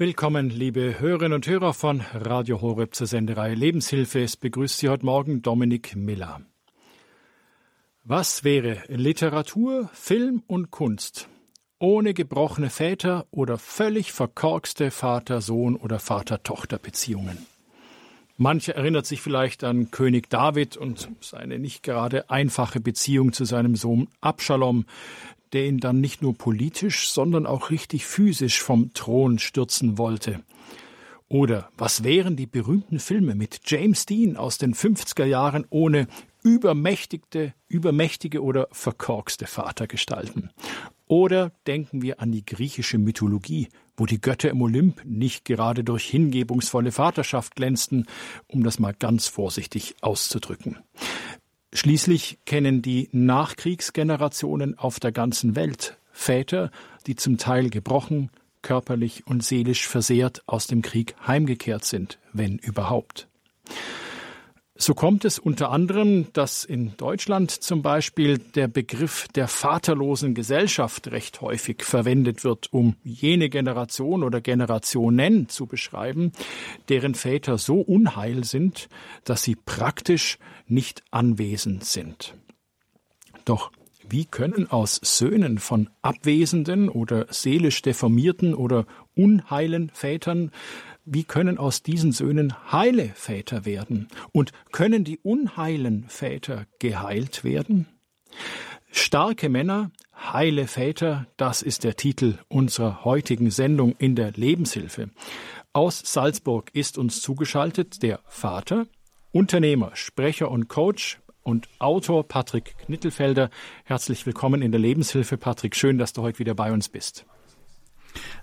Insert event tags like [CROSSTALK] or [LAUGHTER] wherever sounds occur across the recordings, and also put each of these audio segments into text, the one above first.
Willkommen, liebe Hörerinnen und Hörer von Radio Horeb zur Senderei Lebenshilfe. Es begrüßt Sie heute Morgen Dominik Miller. Was wäre Literatur, Film und Kunst ohne gebrochene Väter oder völlig verkorkste Vater-Sohn- oder Vater-Tochter-Beziehungen? Manche erinnert sich vielleicht an König David und seine nicht gerade einfache Beziehung zu seinem Sohn Abschalom, der ihn dann nicht nur politisch, sondern auch richtig physisch vom Thron stürzen wollte. Oder was wären die berühmten Filme mit James Dean aus den 50er Jahren ohne übermächtigte, übermächtige oder verkorkste Vatergestalten? Oder denken wir an die griechische Mythologie, wo die Götter im Olymp nicht gerade durch hingebungsvolle Vaterschaft glänzten, um das mal ganz vorsichtig auszudrücken. Schließlich kennen die Nachkriegsgenerationen auf der ganzen Welt Väter, die zum Teil gebrochen, körperlich und seelisch versehrt aus dem Krieg heimgekehrt sind, wenn überhaupt. So kommt es unter anderem, dass in Deutschland zum Beispiel der Begriff der vaterlosen Gesellschaft recht häufig verwendet wird, um jene Generation oder Generationen zu beschreiben, deren Väter so unheil sind, dass sie praktisch nicht anwesend sind. Doch wie können aus Söhnen von abwesenden oder seelisch deformierten oder unheilen Vätern wie können aus diesen Söhnen heile Väter werden? Und können die unheilen Väter geheilt werden? Starke Männer, heile Väter, das ist der Titel unserer heutigen Sendung in der Lebenshilfe. Aus Salzburg ist uns zugeschaltet der Vater, Unternehmer, Sprecher und Coach und Autor Patrick Knittelfelder. Herzlich willkommen in der Lebenshilfe, Patrick. Schön, dass du heute wieder bei uns bist.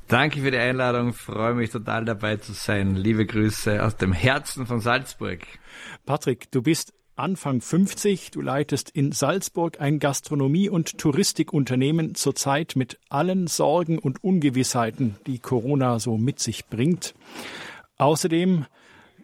Danke für die Einladung, freue mich total dabei zu sein. Liebe Grüße aus dem Herzen von Salzburg. Patrick, du bist Anfang 50, du leitest in Salzburg ein Gastronomie- und Touristikunternehmen zurzeit mit allen Sorgen und Ungewissheiten, die Corona so mit sich bringt. Außerdem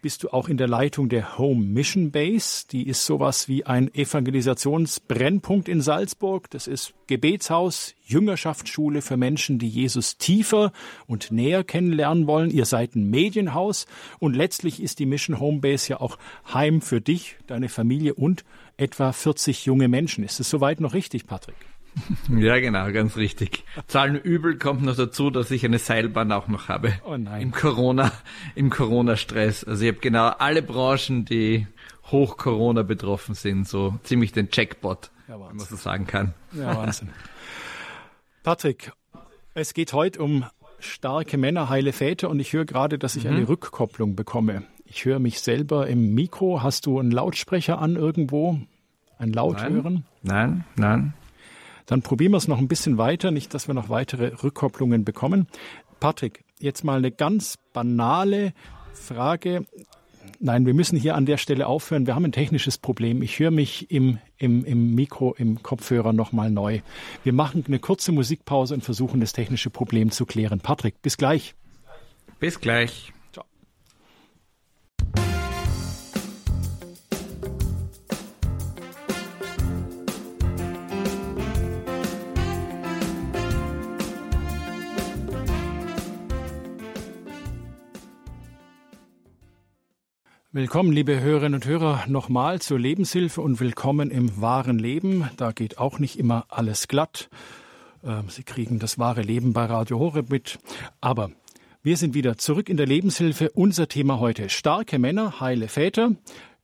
bist du auch in der Leitung der Home Mission Base. Die ist sowas wie ein Evangelisationsbrennpunkt in Salzburg. Das ist Gebetshaus, Jüngerschaftsschule für Menschen, die Jesus tiefer und näher kennenlernen wollen. Ihr seid ein Medienhaus und letztlich ist die Mission Home Base ja auch Heim für dich, deine Familie und etwa 40 junge Menschen. Ist es soweit noch richtig, Patrick? [LAUGHS] Ja, genau, ganz richtig. Zahlen übel kommt noch dazu, dass ich eine Seilbahn auch noch habe. Oh nein. Im Corona, im Corona-Stress. Also ich habe genau alle Branchen, die hoch Corona betroffen sind, so ziemlich den Jackpot, ja, wenn man so sagen kann. Ja, Wahnsinn. Patrick, es geht heute um starke Männer, heile Väter und ich höre gerade, dass ich mhm. eine Rückkopplung bekomme. Ich höre mich selber im Mikro. Hast du einen Lautsprecher an irgendwo? Ein Lauthören? Nein, nein. nein. Dann probieren wir es noch ein bisschen weiter, nicht, dass wir noch weitere Rückkopplungen bekommen. Patrick, jetzt mal eine ganz banale Frage. Nein, wir müssen hier an der Stelle aufhören. Wir haben ein technisches Problem. Ich höre mich im, im, im Mikro, im Kopfhörer nochmal neu. Wir machen eine kurze Musikpause und versuchen, das technische Problem zu klären. Patrick, bis gleich. Bis gleich. Willkommen, liebe Hörerinnen und Hörer, nochmal zur Lebenshilfe und willkommen im wahren Leben. Da geht auch nicht immer alles glatt. Ähm, Sie kriegen das wahre Leben bei Radio Horeb mit. Aber wir sind wieder zurück in der Lebenshilfe. Unser Thema heute starke Männer, heile Väter.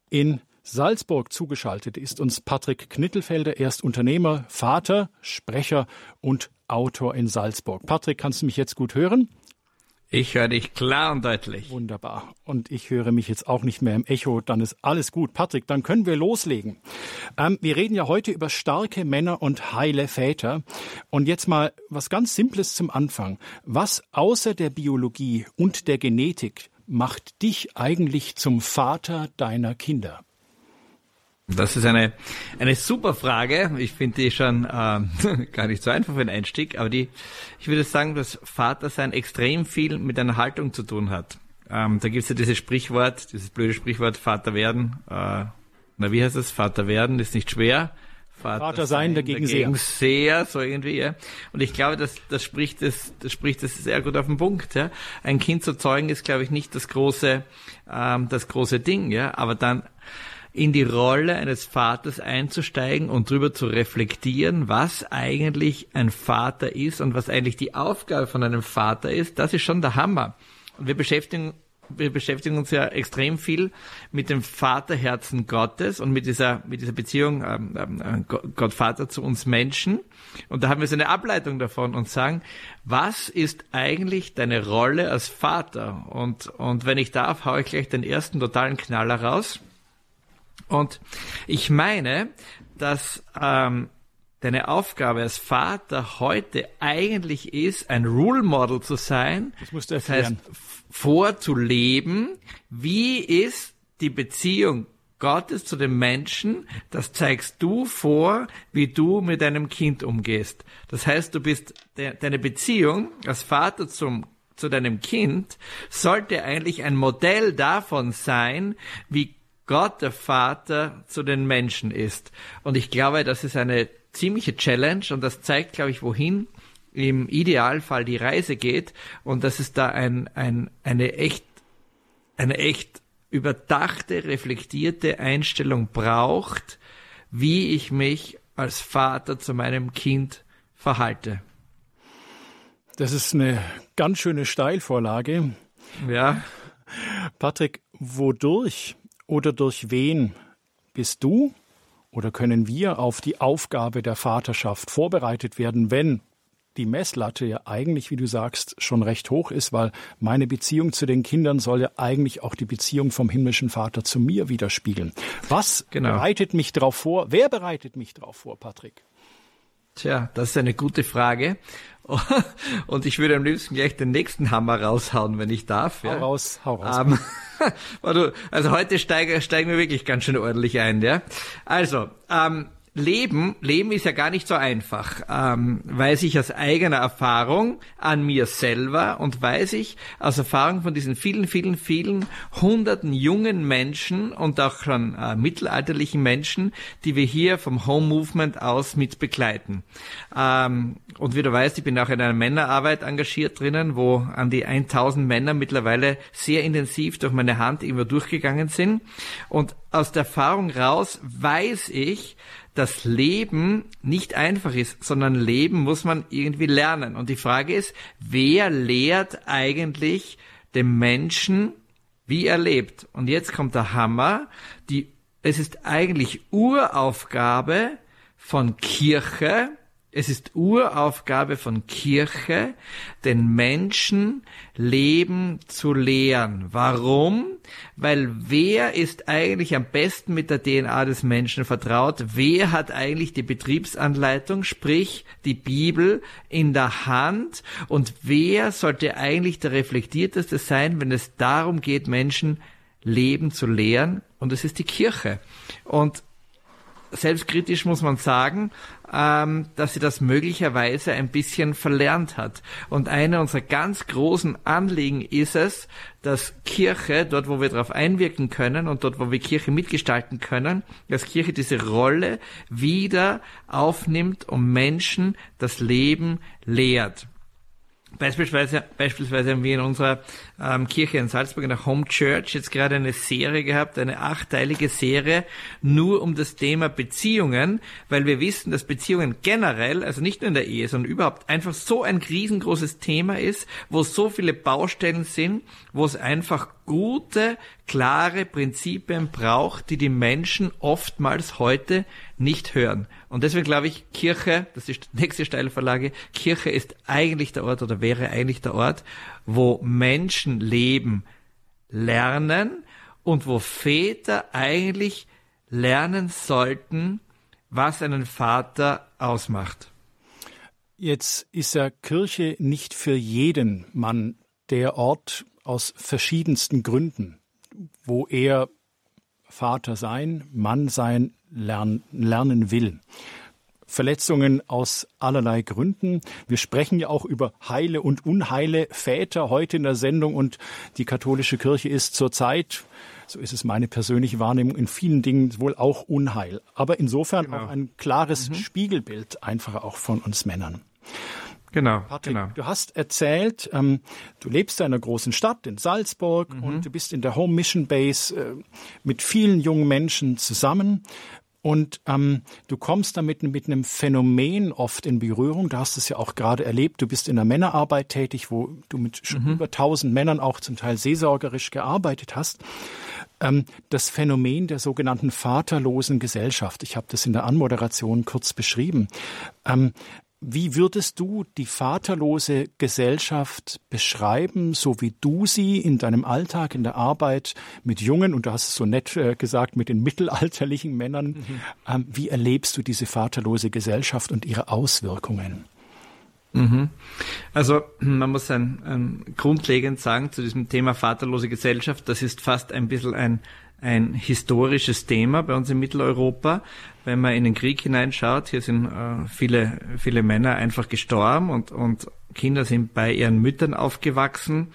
In Salzburg zugeschaltet ist uns Patrick Knittelfelder. Er ist Unternehmer, Vater, Sprecher und Autor in Salzburg. Patrick, kannst du mich jetzt gut hören? Ich höre dich klar und deutlich. Wunderbar. Und ich höre mich jetzt auch nicht mehr im Echo. Dann ist alles gut. Patrick, dann können wir loslegen. Ähm, wir reden ja heute über starke Männer und heile Väter. Und jetzt mal was ganz Simples zum Anfang. Was außer der Biologie und der Genetik macht dich eigentlich zum Vater deiner Kinder? Das ist eine, eine super Frage. Ich finde die schon ähm, [LAUGHS] gar nicht so einfach für den Einstieg, aber die, ich würde sagen, dass Vatersein extrem viel mit einer Haltung zu tun hat. Ähm, da gibt's ja dieses Sprichwort, dieses blöde Sprichwort Vater werden. Äh, na, wie heißt es? Vater werden ist nicht schwer. Vater, Vater sein, dagegen, dagegen sehr. sehr. so irgendwie, ja. Und ich glaube, das, das spricht es, das spricht es sehr gut auf den Punkt, ja. Ein Kind zu zeugen ist, glaube ich, nicht das große, ähm, das große Ding, ja. Aber dann in die Rolle eines Vaters einzusteigen und darüber zu reflektieren, was eigentlich ein Vater ist und was eigentlich die Aufgabe von einem Vater ist, das ist schon der Hammer. Und wir beschäftigen wir beschäftigen uns ja extrem viel mit dem Vaterherzen Gottes und mit dieser, mit dieser Beziehung ähm, ähm, Gott Vater zu uns Menschen. Und da haben wir so eine Ableitung davon und sagen, was ist eigentlich deine Rolle als Vater? Und, und wenn ich darf, haue ich gleich den ersten totalen Knaller raus. Und ich meine, dass ähm, deine Aufgabe als Vater heute eigentlich ist, ein Rule Model zu sein. Das musst du erklären. Das heißt, vorzuleben, wie ist die Beziehung Gottes zu den Menschen, das zeigst du vor, wie du mit deinem Kind umgehst. Das heißt, du bist, de, deine Beziehung als Vater zum zu deinem Kind sollte eigentlich ein Modell davon sein, wie Gott der Vater zu den Menschen ist. Und ich glaube, das ist eine ziemliche Challenge und das zeigt, glaube ich, wohin im Idealfall die Reise geht und dass es da ein, ein, eine echt, eine echt überdachte, reflektierte Einstellung braucht, wie ich mich als Vater zu meinem Kind verhalte. Das ist eine ganz schöne Steilvorlage. Ja. Patrick, wodurch oder durch wen bist du oder können wir auf die Aufgabe der Vaterschaft vorbereitet werden, wenn die Messlatte ja eigentlich, wie du sagst, schon recht hoch ist, weil meine Beziehung zu den Kindern soll ja eigentlich auch die Beziehung vom himmlischen Vater zu mir widerspiegeln. Was genau. bereitet mich darauf vor? Wer bereitet mich darauf vor, Patrick? Tja, das ist eine gute Frage. [LAUGHS] Und ich würde am liebsten gleich den nächsten Hammer raushauen, wenn ich darf. Ja. Hau raus, hau raus. [LAUGHS] Um, also heute steigen, steigen wir wirklich ganz schön ordentlich ein, ja. Also, ähm, Leben, Leben ist ja gar nicht so einfach, ähm, weiß ich aus eigener Erfahrung an mir selber und weiß ich aus Erfahrung von diesen vielen, vielen, vielen hunderten jungen Menschen und auch schon äh, mittelalterlichen Menschen, die wir hier vom Home Movement aus mit begleiten. Ähm, und wie du weißt, ich bin auch in einer Männerarbeit engagiert drinnen, wo an die 1000 Männer mittlerweile sehr intensiv durch meine Hand immer durchgegangen sind. Und aus der Erfahrung raus weiß ich, dass Leben nicht einfach ist, sondern Leben muss man irgendwie lernen. Und die Frage ist, wer lehrt eigentlich dem Menschen, wie er lebt? Und jetzt kommt der Hammer. Die, es ist eigentlich Uraufgabe von Kirche, es ist Uraufgabe von Kirche, den Menschen Leben zu lehren. Warum? Weil wer ist eigentlich am besten mit der DNA des Menschen vertraut? Wer hat eigentlich die Betriebsanleitung, sprich die Bibel in der Hand? Und wer sollte eigentlich der reflektierteste sein, wenn es darum geht, Menschen Leben zu lehren? Und es ist die Kirche. Und selbstkritisch muss man sagen, ähm, dass sie das möglicherweise ein bisschen verlernt hat. Und eine unserer ganz großen Anliegen ist es, dass Kirche, dort wo wir darauf einwirken können und dort wo wir Kirche mitgestalten können, dass Kirche diese Rolle wieder aufnimmt und Menschen das Leben lehrt. Beispielsweise, beispielsweise haben wir in unserer ähm, Kirche in Salzburg, in der Home Church, jetzt gerade eine Serie gehabt, eine achtteilige Serie, nur um das Thema Beziehungen, weil wir wissen, dass Beziehungen generell, also nicht nur in der Ehe, sondern überhaupt einfach so ein riesengroßes Thema ist, wo so viele Baustellen sind, wo es einfach gute, klare Prinzipien braucht, die die Menschen oftmals heute nicht hören. Und deswegen glaube ich, Kirche, das ist die nächste Steilverlage, Kirche ist eigentlich der Ort oder wäre eigentlich der Ort, wo Menschen leben, lernen und wo Väter eigentlich lernen sollten, was einen Vater ausmacht. Jetzt ist ja Kirche nicht für jeden Mann der Ort aus verschiedensten Gründen, wo er Vater sein, Mann sein lernen, lernen will. Verletzungen aus allerlei Gründen. Wir sprechen ja auch über heile und unheile Väter heute in der Sendung und die katholische Kirche ist zurzeit so ist es meine persönliche Wahrnehmung, in vielen Dingen wohl auch Unheil. Aber insofern genau. auch ein klares mhm. Spiegelbild einfach auch von uns Männern. Genau, Patrick, genau. Du hast erzählt, ähm, du lebst in einer großen Stadt in Salzburg mhm. und du bist in der Home Mission Base äh, mit vielen jungen Menschen zusammen. Und ähm, du kommst damit mit einem Phänomen oft in Berührung. Du hast es ja auch gerade erlebt. Du bist in der Männerarbeit tätig, wo du mit schon mhm. über tausend Männern auch zum Teil seelsorgerisch gearbeitet hast. Ähm, das Phänomen der sogenannten vaterlosen Gesellschaft. Ich habe das in der Anmoderation kurz beschrieben. Ähm, wie würdest du die vaterlose Gesellschaft beschreiben, so wie du sie in deinem Alltag, in der Arbeit mit jungen, und du hast es so nett äh, gesagt, mit den mittelalterlichen Männern, mhm. ähm, wie erlebst du diese vaterlose Gesellschaft und ihre Auswirkungen? Mhm. Also man muss ein, ein, grundlegend sagen zu diesem Thema vaterlose Gesellschaft, das ist fast ein bisschen ein ein historisches Thema bei uns in Mitteleuropa. Wenn man in den Krieg hineinschaut, hier sind äh, viele, viele Männer einfach gestorben und, und Kinder sind bei ihren Müttern aufgewachsen.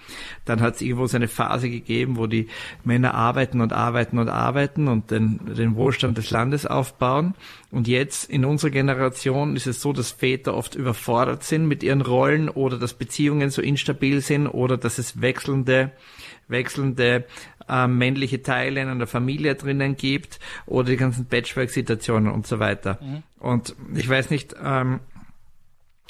Dann hat es irgendwo so eine Phase gegeben, wo die Männer arbeiten und arbeiten und arbeiten und den, den Wohlstand des Landes aufbauen. Und jetzt in unserer Generation ist es so, dass Väter oft überfordert sind mit ihren Rollen oder dass Beziehungen so instabil sind oder dass es wechselnde wechselnde äh, männliche Teile in einer Familie drinnen gibt oder die ganzen Patchwork-Situationen und so weiter. Mhm. Und ich weiß nicht, ähm,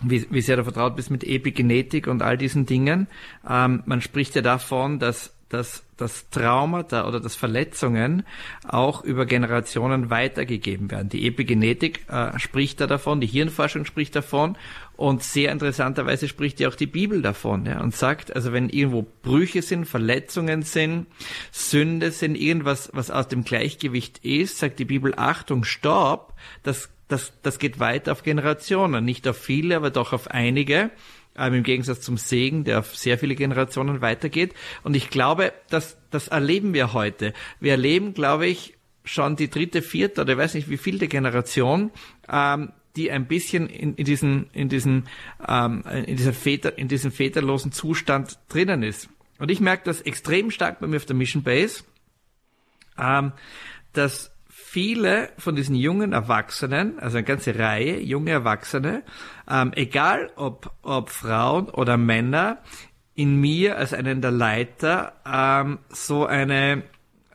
wie, wie sehr du vertraut bist mit Epigenetik und all diesen Dingen. Ähm, man spricht ja davon, dass dass das Traumata oder das Verletzungen auch über Generationen weitergegeben werden. Die Epigenetik äh, spricht da davon, die Hirnforschung spricht davon und sehr interessanterweise spricht ja auch die Bibel davon ja, und sagt, also wenn irgendwo Brüche sind, Verletzungen sind, Sünde sind, irgendwas, was aus dem Gleichgewicht ist, sagt die Bibel, Achtung, Stopp, das, das, das geht weiter auf Generationen, nicht auf viele, aber doch auf einige ähm, im Gegensatz zum Segen, der auf sehr viele Generationen weitergeht. Und ich glaube, dass das erleben wir heute. Wir erleben, glaube ich, schon die dritte, vierte oder ich weiß nicht wie vielte Generation, ähm, die ein bisschen in, in diesen, in diesen, ähm, in dieser Väter, in diesem väterlosen Zustand drinnen ist. Und ich merke das extrem stark bei mir auf der Mission Base, ähm, dass viele von diesen jungen Erwachsenen, also eine ganze Reihe junge Erwachsene, ähm, egal ob, ob Frauen oder Männer, in mir als einen der Leiter ähm, so eine,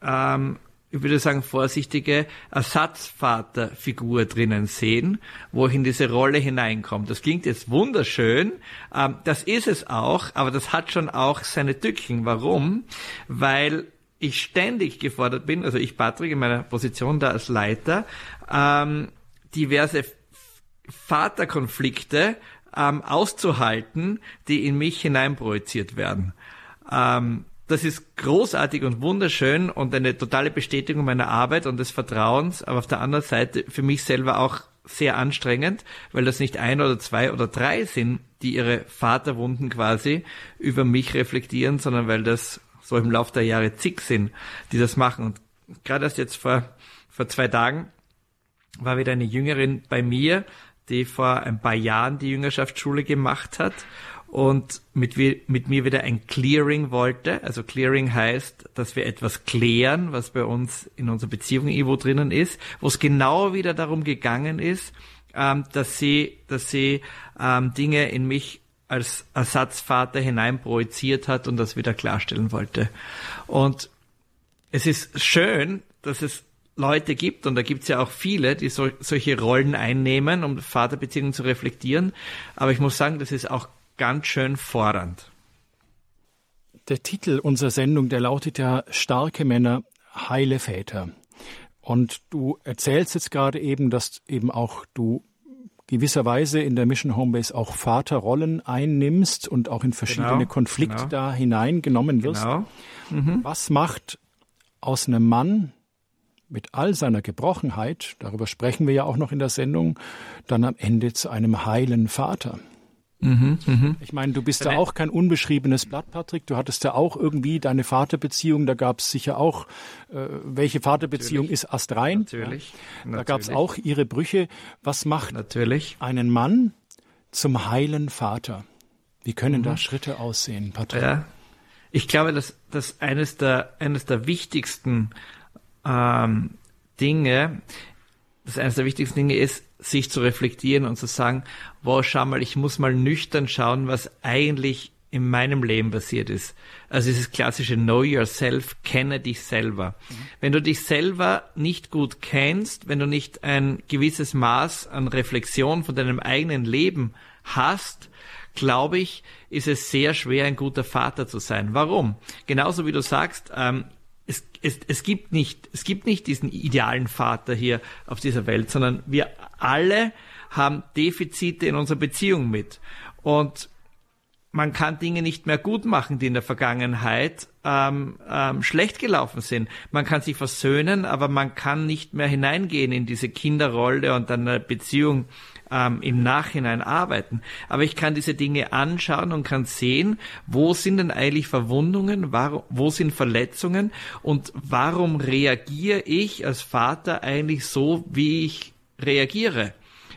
ähm, ich würde sagen, vorsichtige Ersatzvaterfigur drinnen sehen, wo ich in diese Rolle hineinkomme. Das klingt jetzt wunderschön, ähm, das ist es auch, aber das hat schon auch seine Tücken. Warum? Weil ich ständig gefordert bin, also ich Patrick in meiner Position da als Leiter, ähm, diverse Vaterkonflikte ähm, auszuhalten, die in mich hineinprojiziert werden. Ähm, das ist großartig und wunderschön und eine totale Bestätigung meiner Arbeit und des Vertrauens, aber auf der anderen Seite für mich selber auch sehr anstrengend, weil das nicht ein oder zwei oder drei sind, die ihre Vaterwunden quasi über mich reflektieren, sondern weil das so im Laufe der Jahre zig sind, die das machen. Und gerade erst jetzt vor, vor zwei Tagen war wieder eine Jüngerin bei mir, die vor ein paar Jahren die Jüngerschaftsschule gemacht hat und mit, mit mir wieder ein Clearing wollte. Also Clearing heißt, dass wir etwas klären, was bei uns in unserer Beziehung irgendwo drinnen ist, wo es genau wieder darum gegangen ist, ähm, dass sie, dass sie ähm, Dinge in mich als Ersatzvater hineinprojiziert hat und das wieder klarstellen wollte. Und es ist schön, dass es Leute gibt, und da gibt es ja auch viele, die so, solche Rollen einnehmen, um Vaterbeziehungen zu reflektieren. Aber ich muss sagen, das ist auch ganz schön fordernd. Der Titel unserer Sendung, der lautet ja Starke Männer, heile Väter. Und du erzählst jetzt gerade eben, dass eben auch du gewisserweise in der Mission Homebase auch Vaterrollen einnimmst und auch in verschiedene genau, Konflikte genau. da hineingenommen wirst. Genau. Mhm. Was macht aus einem Mann mit all seiner Gebrochenheit, darüber sprechen wir ja auch noch in der Sendung, dann am Ende zu einem heilen Vater? Mhm, mh. Ich meine, du bist ja auch kein unbeschriebenes Blatt, Patrick. Du hattest ja auch irgendwie deine Vaterbeziehung. Da gab es sicher auch, äh, welche Vaterbeziehung natürlich. ist astrein? Natürlich. Ja. Da gab es auch ihre Brüche. Was macht natürlich. einen Mann zum heilen Vater? Wie können mhm. da Schritte aussehen, Patrick? Ja. Ich glaube, dass, dass eines der, eines der wichtigsten ähm, Dinge, dass eines der wichtigsten Dinge ist, sich zu reflektieren und zu sagen, wow, schau mal, ich muss mal nüchtern schauen, was eigentlich in meinem Leben passiert ist. Also dieses klassische Know Yourself, kenne dich selber. Mhm. Wenn du dich selber nicht gut kennst, wenn du nicht ein gewisses Maß an Reflexion von deinem eigenen Leben hast, glaube ich, ist es sehr schwer, ein guter Vater zu sein. Warum? Genauso wie du sagst, ähm, es, es, es gibt nicht, es gibt nicht diesen idealen Vater hier auf dieser Welt, sondern wir alle haben Defizite in unserer Beziehung mit. Und man kann Dinge nicht mehr gut machen, die in der Vergangenheit ähm, ähm, schlecht gelaufen sind. Man kann sich versöhnen, aber man kann nicht mehr hineingehen in diese Kinderrolle und eine Beziehung ähm, im Nachhinein arbeiten. Aber ich kann diese Dinge anschauen und kann sehen, wo sind denn eigentlich Verwundungen, wo sind Verletzungen und warum reagiere ich als Vater eigentlich so, wie ich reagiere.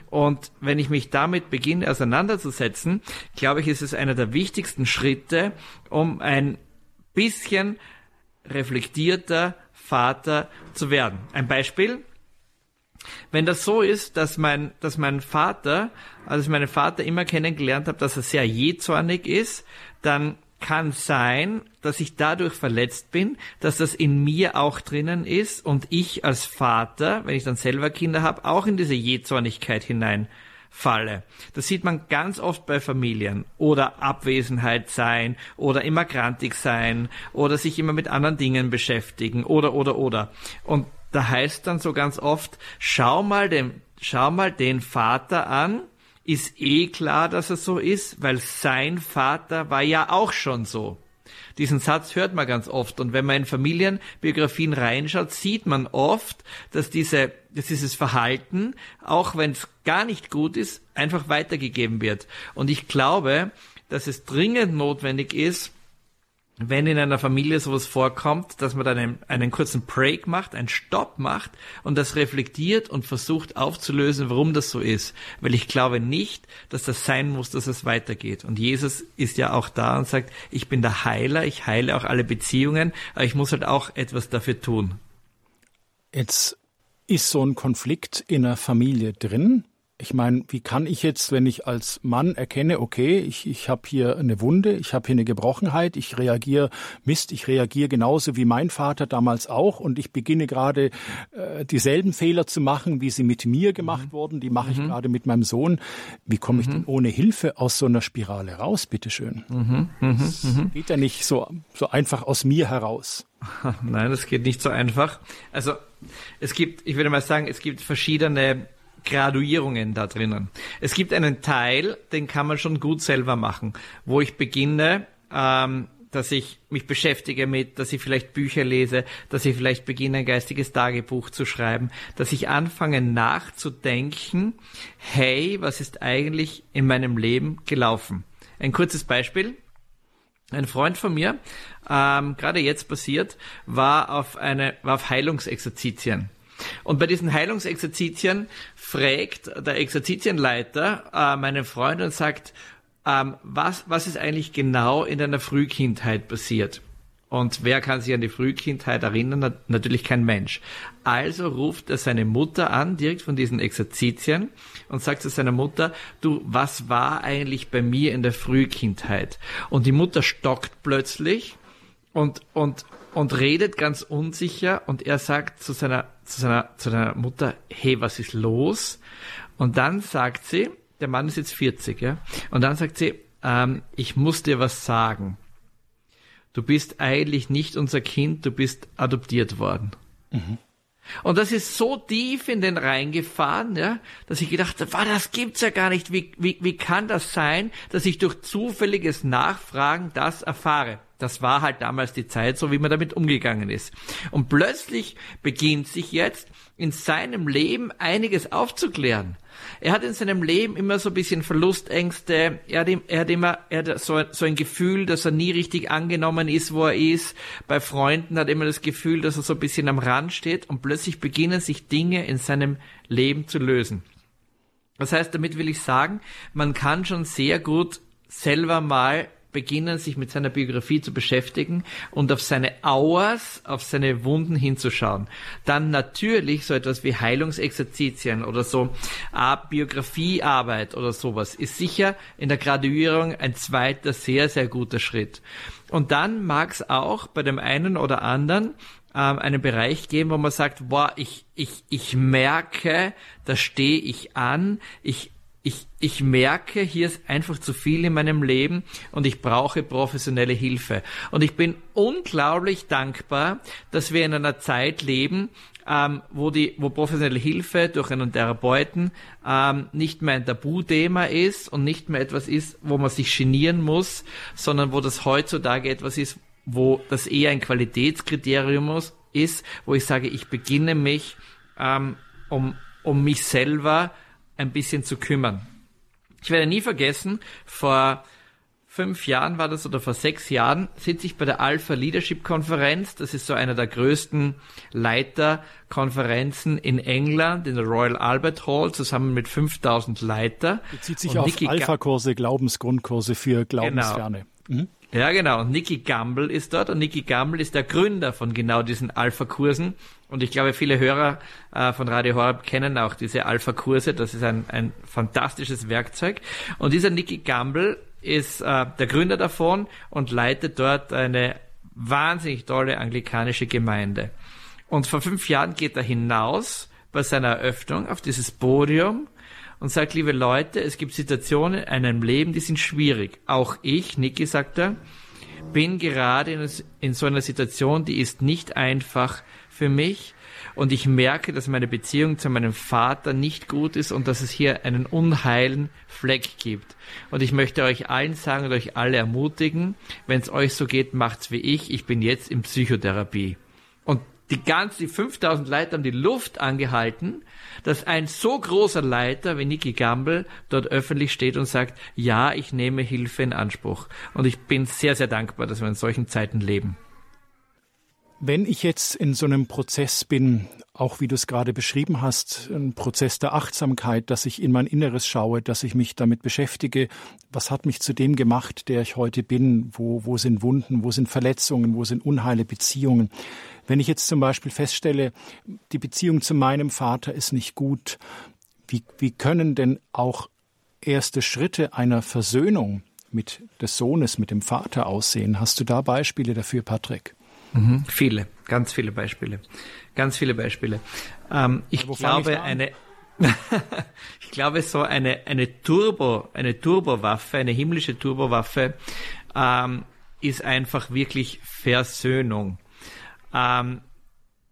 Und wenn ich mich damit beginne auseinanderzusetzen, glaube ich, ist es einer der wichtigsten Schritte, um ein bisschen reflektierter Vater zu werden. Ein Beispiel. Wenn das so ist, dass mein, dass mein Vater, als ich meinen Vater immer kennengelernt habe, dass er sehr jähzornig ist, dann kann sein, dass ich dadurch verletzt bin, dass das in mir auch drinnen ist und ich als Vater, wenn ich dann selber Kinder habe, auch in diese Jähzornigkeit hineinfalle. Das sieht man ganz oft bei Familien oder Abwesenheit sein oder immer grantig sein oder sich immer mit anderen Dingen beschäftigen oder oder oder. Und da heißt dann so ganz oft, schau mal den, schau mal den Vater an, ist eh klar, dass er so ist, weil sein Vater war ja auch schon so. Diesen Satz hört man ganz oft. Und wenn man in Familienbiografien reinschaut, sieht man oft, dass, diese, dass dieses Verhalten, auch wenn es gar nicht gut ist, einfach weitergegeben wird. Und ich glaube, dass es dringend notwendig ist, wenn in einer Familie sowas vorkommt, dass man dann einen, einen, kurzen Break macht, einen Stopp macht und das reflektiert und versucht aufzulösen, warum das so ist. Weil ich glaube nicht, dass das sein muss, dass es weitergeht. Und Jesus ist ja auch da und sagt, ich bin der Heiler, ich heile auch alle Beziehungen, aber ich muss halt auch etwas dafür tun. Jetzt ist so ein Konflikt in einer Familie drin. Ich meine, wie kann ich jetzt, wenn ich als Mann erkenne, okay, ich, ich habe hier eine Wunde, ich habe hier eine Gebrochenheit, ich reagiere, Mist, ich reagiere genauso wie mein Vater damals auch und ich beginne gerade äh, dieselben Fehler zu machen, wie sie mit mir gemacht mhm. wurden, die mache ich mhm. gerade mit meinem Sohn. Wie komme ich mhm. denn ohne Hilfe aus so einer Spirale raus, bitteschön? Mhm. mhm. Mhm. geht ja nicht so, so einfach aus mir heraus. [LAUGHS] Nein, das geht nicht so einfach. Also es gibt, ich würde mal sagen, es gibt verschiedene Graduierungen da drinnen. Es gibt einen Teil, den kann man schon gut selber machen, wo ich beginne, ähm, dass ich mich beschäftige mit, dass ich vielleicht Bücher lese, dass ich vielleicht beginne, ein geistiges Tagebuch zu schreiben, dass ich anfange nachzudenken, hey, was ist eigentlich in meinem Leben gelaufen? Ein kurzes Beispiel. Ein Freund von mir, ähm, gerade jetzt passiert, war auf eine, war auf Heilungsexerzitien. Und bei diesen Heilungsexerzitien fragt der Exerzitienleiter äh, meinen Freund und sagt, ähm, was, was ist eigentlich genau in deiner Frühkindheit passiert? Und wer kann sich an die Frühkindheit erinnern? Natürlich kein Mensch. Also ruft er seine Mutter an, direkt von diesen Exerzitien, und sagt zu seiner Mutter, du, was war eigentlich bei mir in der Frühkindheit? Und die Mutter stockt plötzlich und, und, und redet ganz unsicher und er sagt zu seiner, zu seiner, zu seiner Mutter, hey, was ist los? Und dann sagt sie, der Mann ist jetzt 40, ja, und dann sagt sie, ähm, ich muss dir was sagen. Du bist eigentlich nicht unser Kind, du bist adoptiert worden. Mhm. Und das ist so tief in den reingefahren, ja, dass ich gedacht habe, das gibt's ja gar nicht. Wie, wie, wie kann das sein, dass ich durch zufälliges Nachfragen das erfahre? Das war halt damals die Zeit, so wie man damit umgegangen ist. Und plötzlich beginnt sich jetzt in seinem Leben einiges aufzuklären. Er hat in seinem Leben immer so ein bisschen Verlustängste. Er hat, er hat immer er hat so, so ein Gefühl, dass er nie richtig angenommen ist, wo er ist. Bei Freunden hat er immer das Gefühl, dass er so ein bisschen am Rand steht und plötzlich beginnen sich Dinge in seinem Leben zu lösen. Das heißt, damit will ich sagen, man kann schon sehr gut selber mal beginnen, sich mit seiner Biografie zu beschäftigen und auf seine Auers, auf seine Wunden hinzuschauen. Dann natürlich so etwas wie Heilungsexerzitien oder so Biografiearbeit oder sowas ist sicher in der Graduierung ein zweiter sehr, sehr guter Schritt. Und dann mag es auch bei dem einen oder anderen ähm, einen Bereich geben, wo man sagt, boah, ich, ich, ich merke, da stehe ich an, ich ich, ich merke, hier ist einfach zu viel in meinem Leben und ich brauche professionelle Hilfe. Und ich bin unglaublich dankbar, dass wir in einer Zeit leben, ähm, wo die, wo professionelle Hilfe durch einen Therapeuten ähm, nicht mehr ein Tabuthema ist und nicht mehr etwas ist, wo man sich genieren muss, sondern wo das heutzutage etwas ist, wo das eher ein Qualitätskriterium ist, wo ich sage, ich beginne mich ähm, um, um mich selber ein bisschen zu kümmern. Ich werde nie vergessen, vor fünf Jahren war das oder vor sechs Jahren sitze ich bei der Alpha Leadership Konferenz. Das ist so einer der größten Leiterkonferenzen in England in der Royal Albert Hall zusammen mit 5000 Leiter. Bezieht sich auf Alpha-Kurse, Glaubensgrundkurse für Glaubensferne. Genau. Mhm. Ja, genau. Nicky Gamble ist dort und Nicky Gamble ist der Gründer von genau diesen Alpha-Kursen. Und ich glaube, viele Hörer äh, von Radio Horeb kennen auch diese Alpha-Kurse. Das ist ein, ein fantastisches Werkzeug. Und dieser Nicky Gamble ist äh, der Gründer davon und leitet dort eine wahnsinnig tolle anglikanische Gemeinde. Und vor fünf Jahren geht er hinaus bei seiner Eröffnung auf dieses Podium und sagt, liebe Leute, es gibt Situationen in einem Leben, die sind schwierig. Auch ich, Niki, sagt er, bin gerade in, in so einer Situation, die ist nicht einfach für mich. Und ich merke, dass meine Beziehung zu meinem Vater nicht gut ist und dass es hier einen unheilen Fleck gibt. Und ich möchte euch allen sagen und euch alle ermutigen, wenn es euch so geht, macht's wie ich. Ich bin jetzt in Psychotherapie. Die ganze, die 5000 Leiter haben die Luft angehalten, dass ein so großer Leiter wie Nicky Gamble dort öffentlich steht und sagt, ja, ich nehme Hilfe in Anspruch. Und ich bin sehr, sehr dankbar, dass wir in solchen Zeiten leben. Wenn ich jetzt in so einem Prozess bin, auch wie du es gerade beschrieben hast, ein Prozess der Achtsamkeit, dass ich in mein Inneres schaue, dass ich mich damit beschäftige, was hat mich zu dem gemacht, der ich heute bin, wo, wo sind Wunden, wo sind Verletzungen, wo sind unheile Beziehungen. Wenn ich jetzt zum Beispiel feststelle, die Beziehung zu meinem Vater ist nicht gut, wie, wie können denn auch erste Schritte einer Versöhnung mit des Sohnes, mit dem Vater aussehen? Hast du da Beispiele dafür, Patrick? Mhm, viele, ganz viele Beispiele. Ganz viele Beispiele. Ähm, ich glaube, ich eine, [LAUGHS] ich glaube, so eine, eine Turbo, eine Turbowaffe, eine himmlische Turbowaffe, ähm, ist einfach wirklich Versöhnung. Ähm,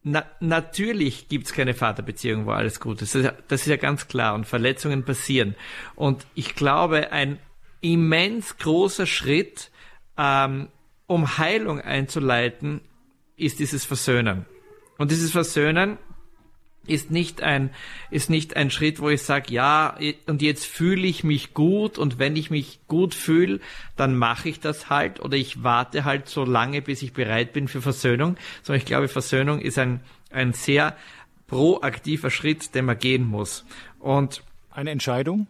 na, natürlich gibt's keine Vaterbeziehung, wo alles gut ist. Das, ist ja, das ist ja ganz klar und Verletzungen passieren. Und ich glaube, ein immens großer Schritt, ähm, um Heilung einzuleiten, ist dieses Versöhnen. Und dieses Versöhnen ist nicht ein, ist nicht ein Schritt, wo ich sage, ja, und jetzt fühle ich mich gut und wenn ich mich gut fühle, dann mache ich das halt oder ich warte halt so lange, bis ich bereit bin für Versöhnung. Sondern ich glaube, Versöhnung ist ein, ein sehr proaktiver Schritt, den man gehen muss. Und eine Entscheidung?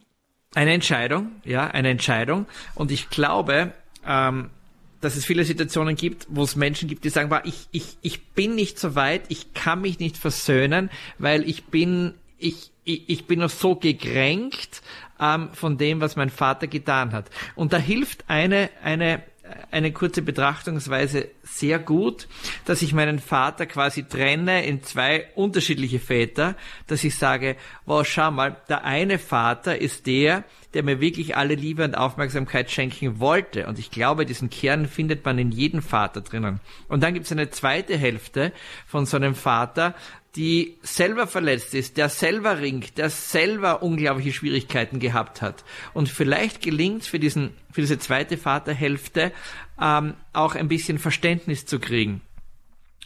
Eine Entscheidung, ja, eine Entscheidung. Und ich glaube, ähm, dass es viele Situationen gibt, wo es Menschen gibt, die sagen, ich, ich, ich bin nicht so weit, ich kann mich nicht versöhnen, weil ich bin, ich, ich, ich bin noch so gekränkt ähm, von dem, was mein Vater getan hat. Und da hilft eine, eine, eine kurze Betrachtungsweise sehr gut, dass ich meinen Vater quasi trenne in zwei unterschiedliche Väter, dass ich sage, wow, schau mal, der eine Vater ist der, der mir wirklich alle Liebe und Aufmerksamkeit schenken wollte. Und ich glaube, diesen Kern findet man in jedem Vater drinnen. Und dann gibt es eine zweite Hälfte von so einem Vater, die selber verletzt ist, der selber ringt, der selber unglaubliche Schwierigkeiten gehabt hat. Und vielleicht gelingt für diesen, für diese zweite Vaterhälfte ähm, auch ein bisschen Verständnis zu kriegen.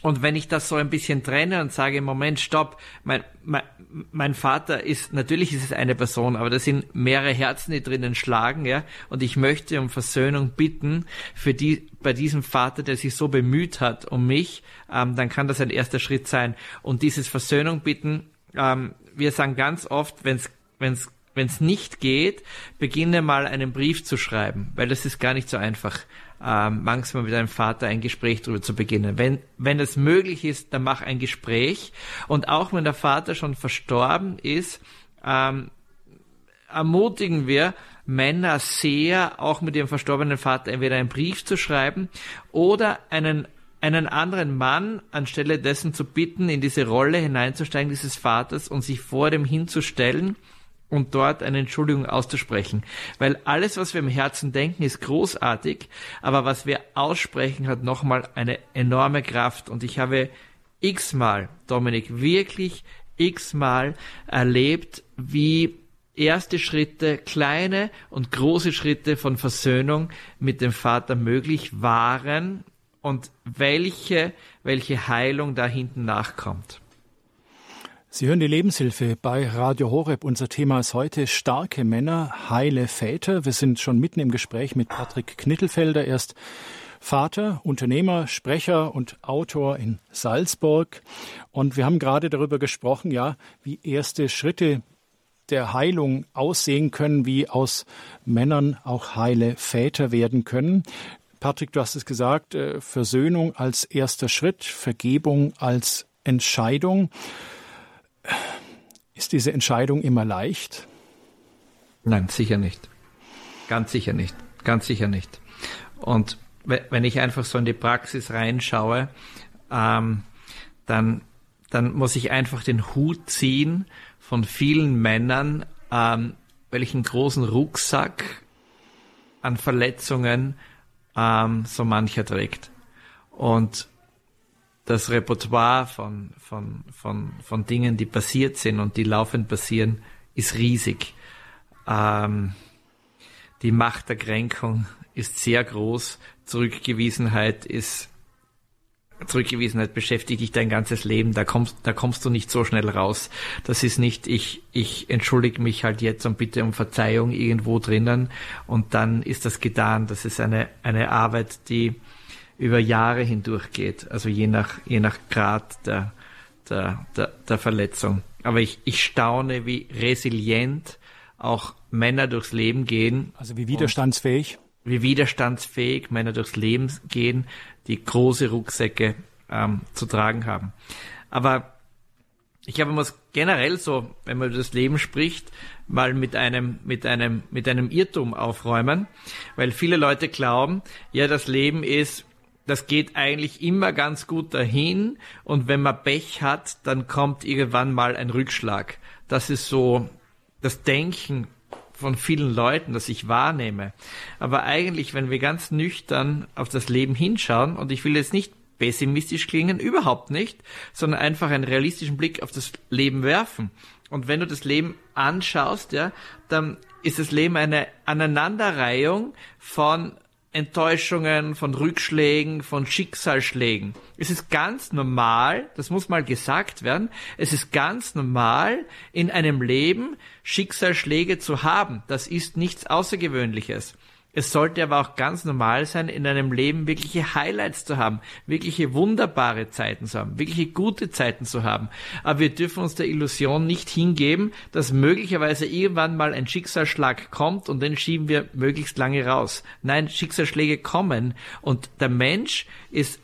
Und wenn ich das so ein bisschen trenne und sage, Moment, stopp, mein, mein, mein Vater ist, natürlich ist es eine Person, aber da sind mehrere Herzen, die drinnen schlagen, ja, und ich möchte um Versöhnung bitten für die, bei diesem Vater, der sich so bemüht hat um mich, ähm, dann kann das ein erster Schritt sein. Und dieses Versöhnung bitten, ähm, wir sagen ganz oft, wenn es wenn es nicht geht, beginne mal einen Brief zu schreiben, weil das ist gar nicht so einfach ähm, manchmal mit deinem Vater ein Gespräch darüber zu beginnen. Wenn, wenn es möglich ist, dann mach ein Gespräch. Und auch wenn der Vater schon verstorben ist, ähm, ermutigen wir Männer sehr, auch mit ihrem verstorbenen Vater entweder einen Brief zu schreiben oder einen einen anderen Mann anstelle dessen zu bitten, in diese Rolle hineinzusteigen dieses Vaters und sich vor dem hinzustellen und dort eine Entschuldigung auszusprechen. Weil alles, was wir im Herzen denken, ist großartig, aber was wir aussprechen, hat nochmal eine enorme Kraft. Und ich habe x-mal, Dominik, wirklich x-mal erlebt, wie erste Schritte, kleine und große Schritte von Versöhnung mit dem Vater möglich waren und welche, welche Heilung da hinten nachkommt. Sie hören die Lebenshilfe bei Radio Horeb. Unser Thema ist heute starke Männer, heile Väter. Wir sind schon mitten im Gespräch mit Patrick Knittelfelder. Er ist Vater, Unternehmer, Sprecher und Autor in Salzburg. Und wir haben gerade darüber gesprochen, ja, wie erste Schritte der Heilung aussehen können, wie aus Männern auch heile Väter werden können. Patrick, du hast es gesagt, äh, Versöhnung als erster Schritt, Vergebung als Entscheidung. Ist diese Entscheidung immer leicht? Nein, sicher nicht. Ganz sicher nicht. Ganz sicher nicht. Und wenn ich einfach so in die Praxis reinschaue, ähm, dann, dann muss ich einfach den Hut ziehen von vielen Männern, ähm, welchen großen Rucksack an Verletzungen ähm, so mancher trägt. Und das Repertoire von, von, von, von Dingen, die passiert sind und die laufend passieren, ist riesig. Ähm, die Macht der Kränkung ist sehr groß. Zurückgewiesenheit ist Zurückgewiesenheit beschäftigt dich dein ganzes Leben, da kommst, da kommst du nicht so schnell raus. Das ist nicht, ich, ich entschuldige mich halt jetzt und bitte um Verzeihung irgendwo drinnen und dann ist das getan. Das ist eine, eine Arbeit, die über Jahre hindurch geht, also je nach, je nach Grad der, der, der, der Verletzung. Aber ich, ich staune, wie resilient auch Männer durchs Leben gehen. Also wie widerstandsfähig? Wie widerstandsfähig Männer durchs Leben gehen, die große Rucksäcke ähm, zu tragen haben. Aber ich glaube, man muss generell so, wenn man über das Leben spricht, mal mit einem, mit einem, mit einem Irrtum aufräumen, weil viele Leute glauben, ja, das Leben ist das geht eigentlich immer ganz gut dahin und wenn man Pech hat, dann kommt irgendwann mal ein Rückschlag. Das ist so das Denken von vielen Leuten, das ich wahrnehme. Aber eigentlich, wenn wir ganz nüchtern auf das Leben hinschauen, und ich will jetzt nicht pessimistisch klingen, überhaupt nicht, sondern einfach einen realistischen Blick auf das Leben werfen. Und wenn du das Leben anschaust, ja, dann ist das Leben eine Aneinanderreihung von Enttäuschungen, von Rückschlägen, von Schicksalsschlägen. Es ist ganz normal, das muss mal gesagt werden, es ist ganz normal, in einem Leben Schicksalsschläge zu haben. Das ist nichts Außergewöhnliches. Es sollte aber auch ganz normal sein, in einem Leben wirkliche Highlights zu haben, wirkliche wunderbare Zeiten zu haben, wirkliche gute Zeiten zu haben. Aber wir dürfen uns der Illusion nicht hingeben, dass möglicherweise irgendwann mal ein Schicksalsschlag kommt und den schieben wir möglichst lange raus. Nein, Schicksalsschläge kommen und der Mensch ist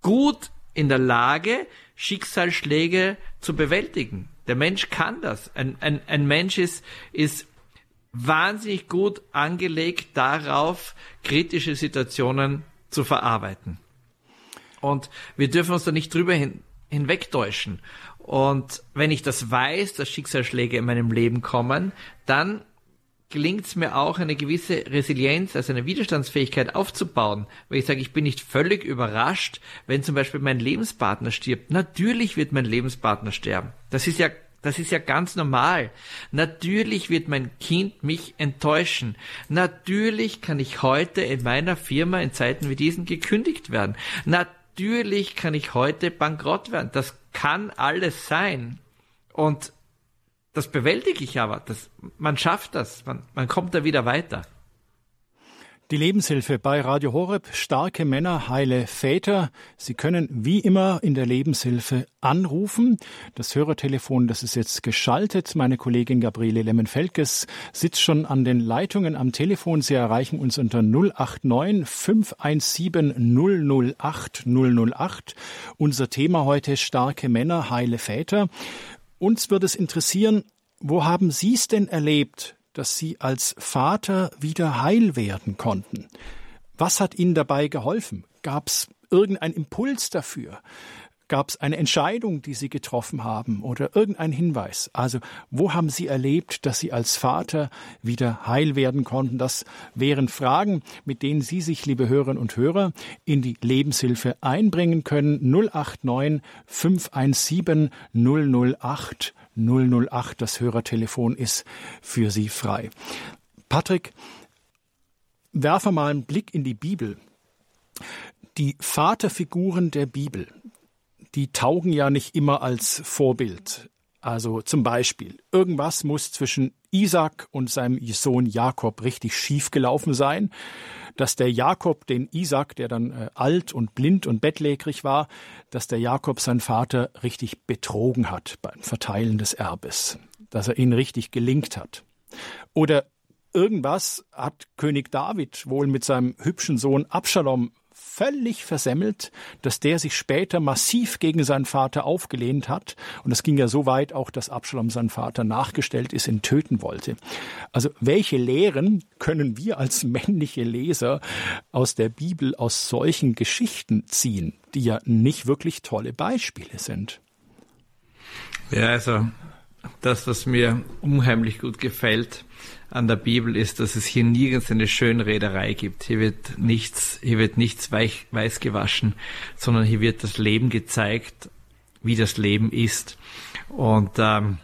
gut in der Lage, Schicksalsschläge zu bewältigen. Der Mensch kann das. Ein, ein, ein Mensch ist, ist wahnsinnig gut angelegt darauf, kritische Situationen zu verarbeiten. Und wir dürfen uns da nicht drüber hin, hinwegtäuschen. Und wenn ich das weiß, dass Schicksalsschläge in meinem Leben kommen, dann gelingt es mir auch, eine gewisse Resilienz, also eine Widerstandsfähigkeit aufzubauen. Weil ich sage, ich bin nicht völlig überrascht, wenn zum Beispiel mein Lebenspartner stirbt. Natürlich wird mein Lebenspartner sterben. Das ist ja das ist ja ganz normal. Natürlich wird mein Kind mich enttäuschen. Natürlich kann ich heute in meiner Firma in Zeiten wie diesen gekündigt werden. Natürlich kann ich heute bankrott werden. Das kann alles sein. Und das bewältige ich aber. Das, man schafft das. Man, man kommt da wieder weiter. Die Lebenshilfe bei Radio Horeb, starke Männer, heile Väter. Sie können wie immer in der Lebenshilfe anrufen. Das Hörertelefon, das ist jetzt geschaltet. Meine Kollegin Gabriele Lemmenfelkes sitzt schon an den Leitungen am Telefon. Sie erreichen uns unter 089 517 008 008. Unser Thema heute starke Männer, heile Väter. Uns würde es interessieren, wo haben Sie es denn erlebt, dass Sie als Vater wieder heil werden konnten? Was hat Ihnen dabei geholfen? Gab es irgendeinen Impuls dafür? Gab es eine Entscheidung, die Sie getroffen haben oder irgendein Hinweis? Also, wo haben Sie erlebt, dass Sie als Vater wieder heil werden konnten? Das wären Fragen, mit denen Sie sich, liebe Hörerinnen und Hörer, in die Lebenshilfe einbringen können. 089 517 008 008, das Hörertelefon ist für Sie frei. Patrick, werfe mal einen Blick in die Bibel. Die Vaterfiguren der Bibel, die taugen ja nicht immer als Vorbild. Also zum Beispiel, irgendwas muss zwischen Isaac und seinem Sohn Jakob richtig schief gelaufen sein, dass der Jakob den Isaac, der dann äh, alt und blind und bettlägerig war, dass der Jakob seinen Vater richtig betrogen hat beim Verteilen des Erbes, dass er ihn richtig gelingt hat. Oder irgendwas hat König David wohl mit seinem hübschen Sohn Absalom völlig versemmelt, dass der sich später massiv gegen seinen Vater aufgelehnt hat. Und es ging ja so weit auch, dass Absalom seinen Vater nachgestellt ist, ihn töten wollte. Also welche Lehren können wir als männliche Leser aus der Bibel aus solchen Geschichten ziehen, die ja nicht wirklich tolle Beispiele sind? Ja, also das, was mir unheimlich gut gefällt, an der Bibel ist, dass es hier nirgends eine Schönrederei gibt. Hier wird nichts, hier wird nichts weich, weiß gewaschen, sondern hier wird das Leben gezeigt, wie das Leben ist. Und ähm,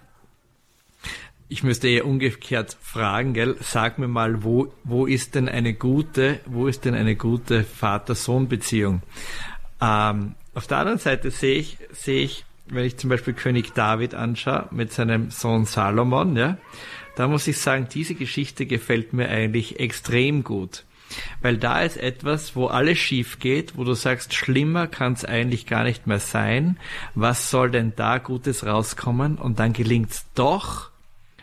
ich müsste eher umgekehrt fragen, gell? Sag mir mal, wo, wo ist denn eine gute, wo ist denn eine gute Vater-Sohn-Beziehung? Ähm, auf der anderen Seite sehe ich, sehe ich, wenn ich zum Beispiel König David anschaue mit seinem Sohn Salomon, ja, da muss ich sagen, diese Geschichte gefällt mir eigentlich extrem gut. Weil da ist etwas, wo alles schief geht, wo du sagst, schlimmer kann es eigentlich gar nicht mehr sein. Was soll denn da Gutes rauskommen? Und dann gelingt es doch,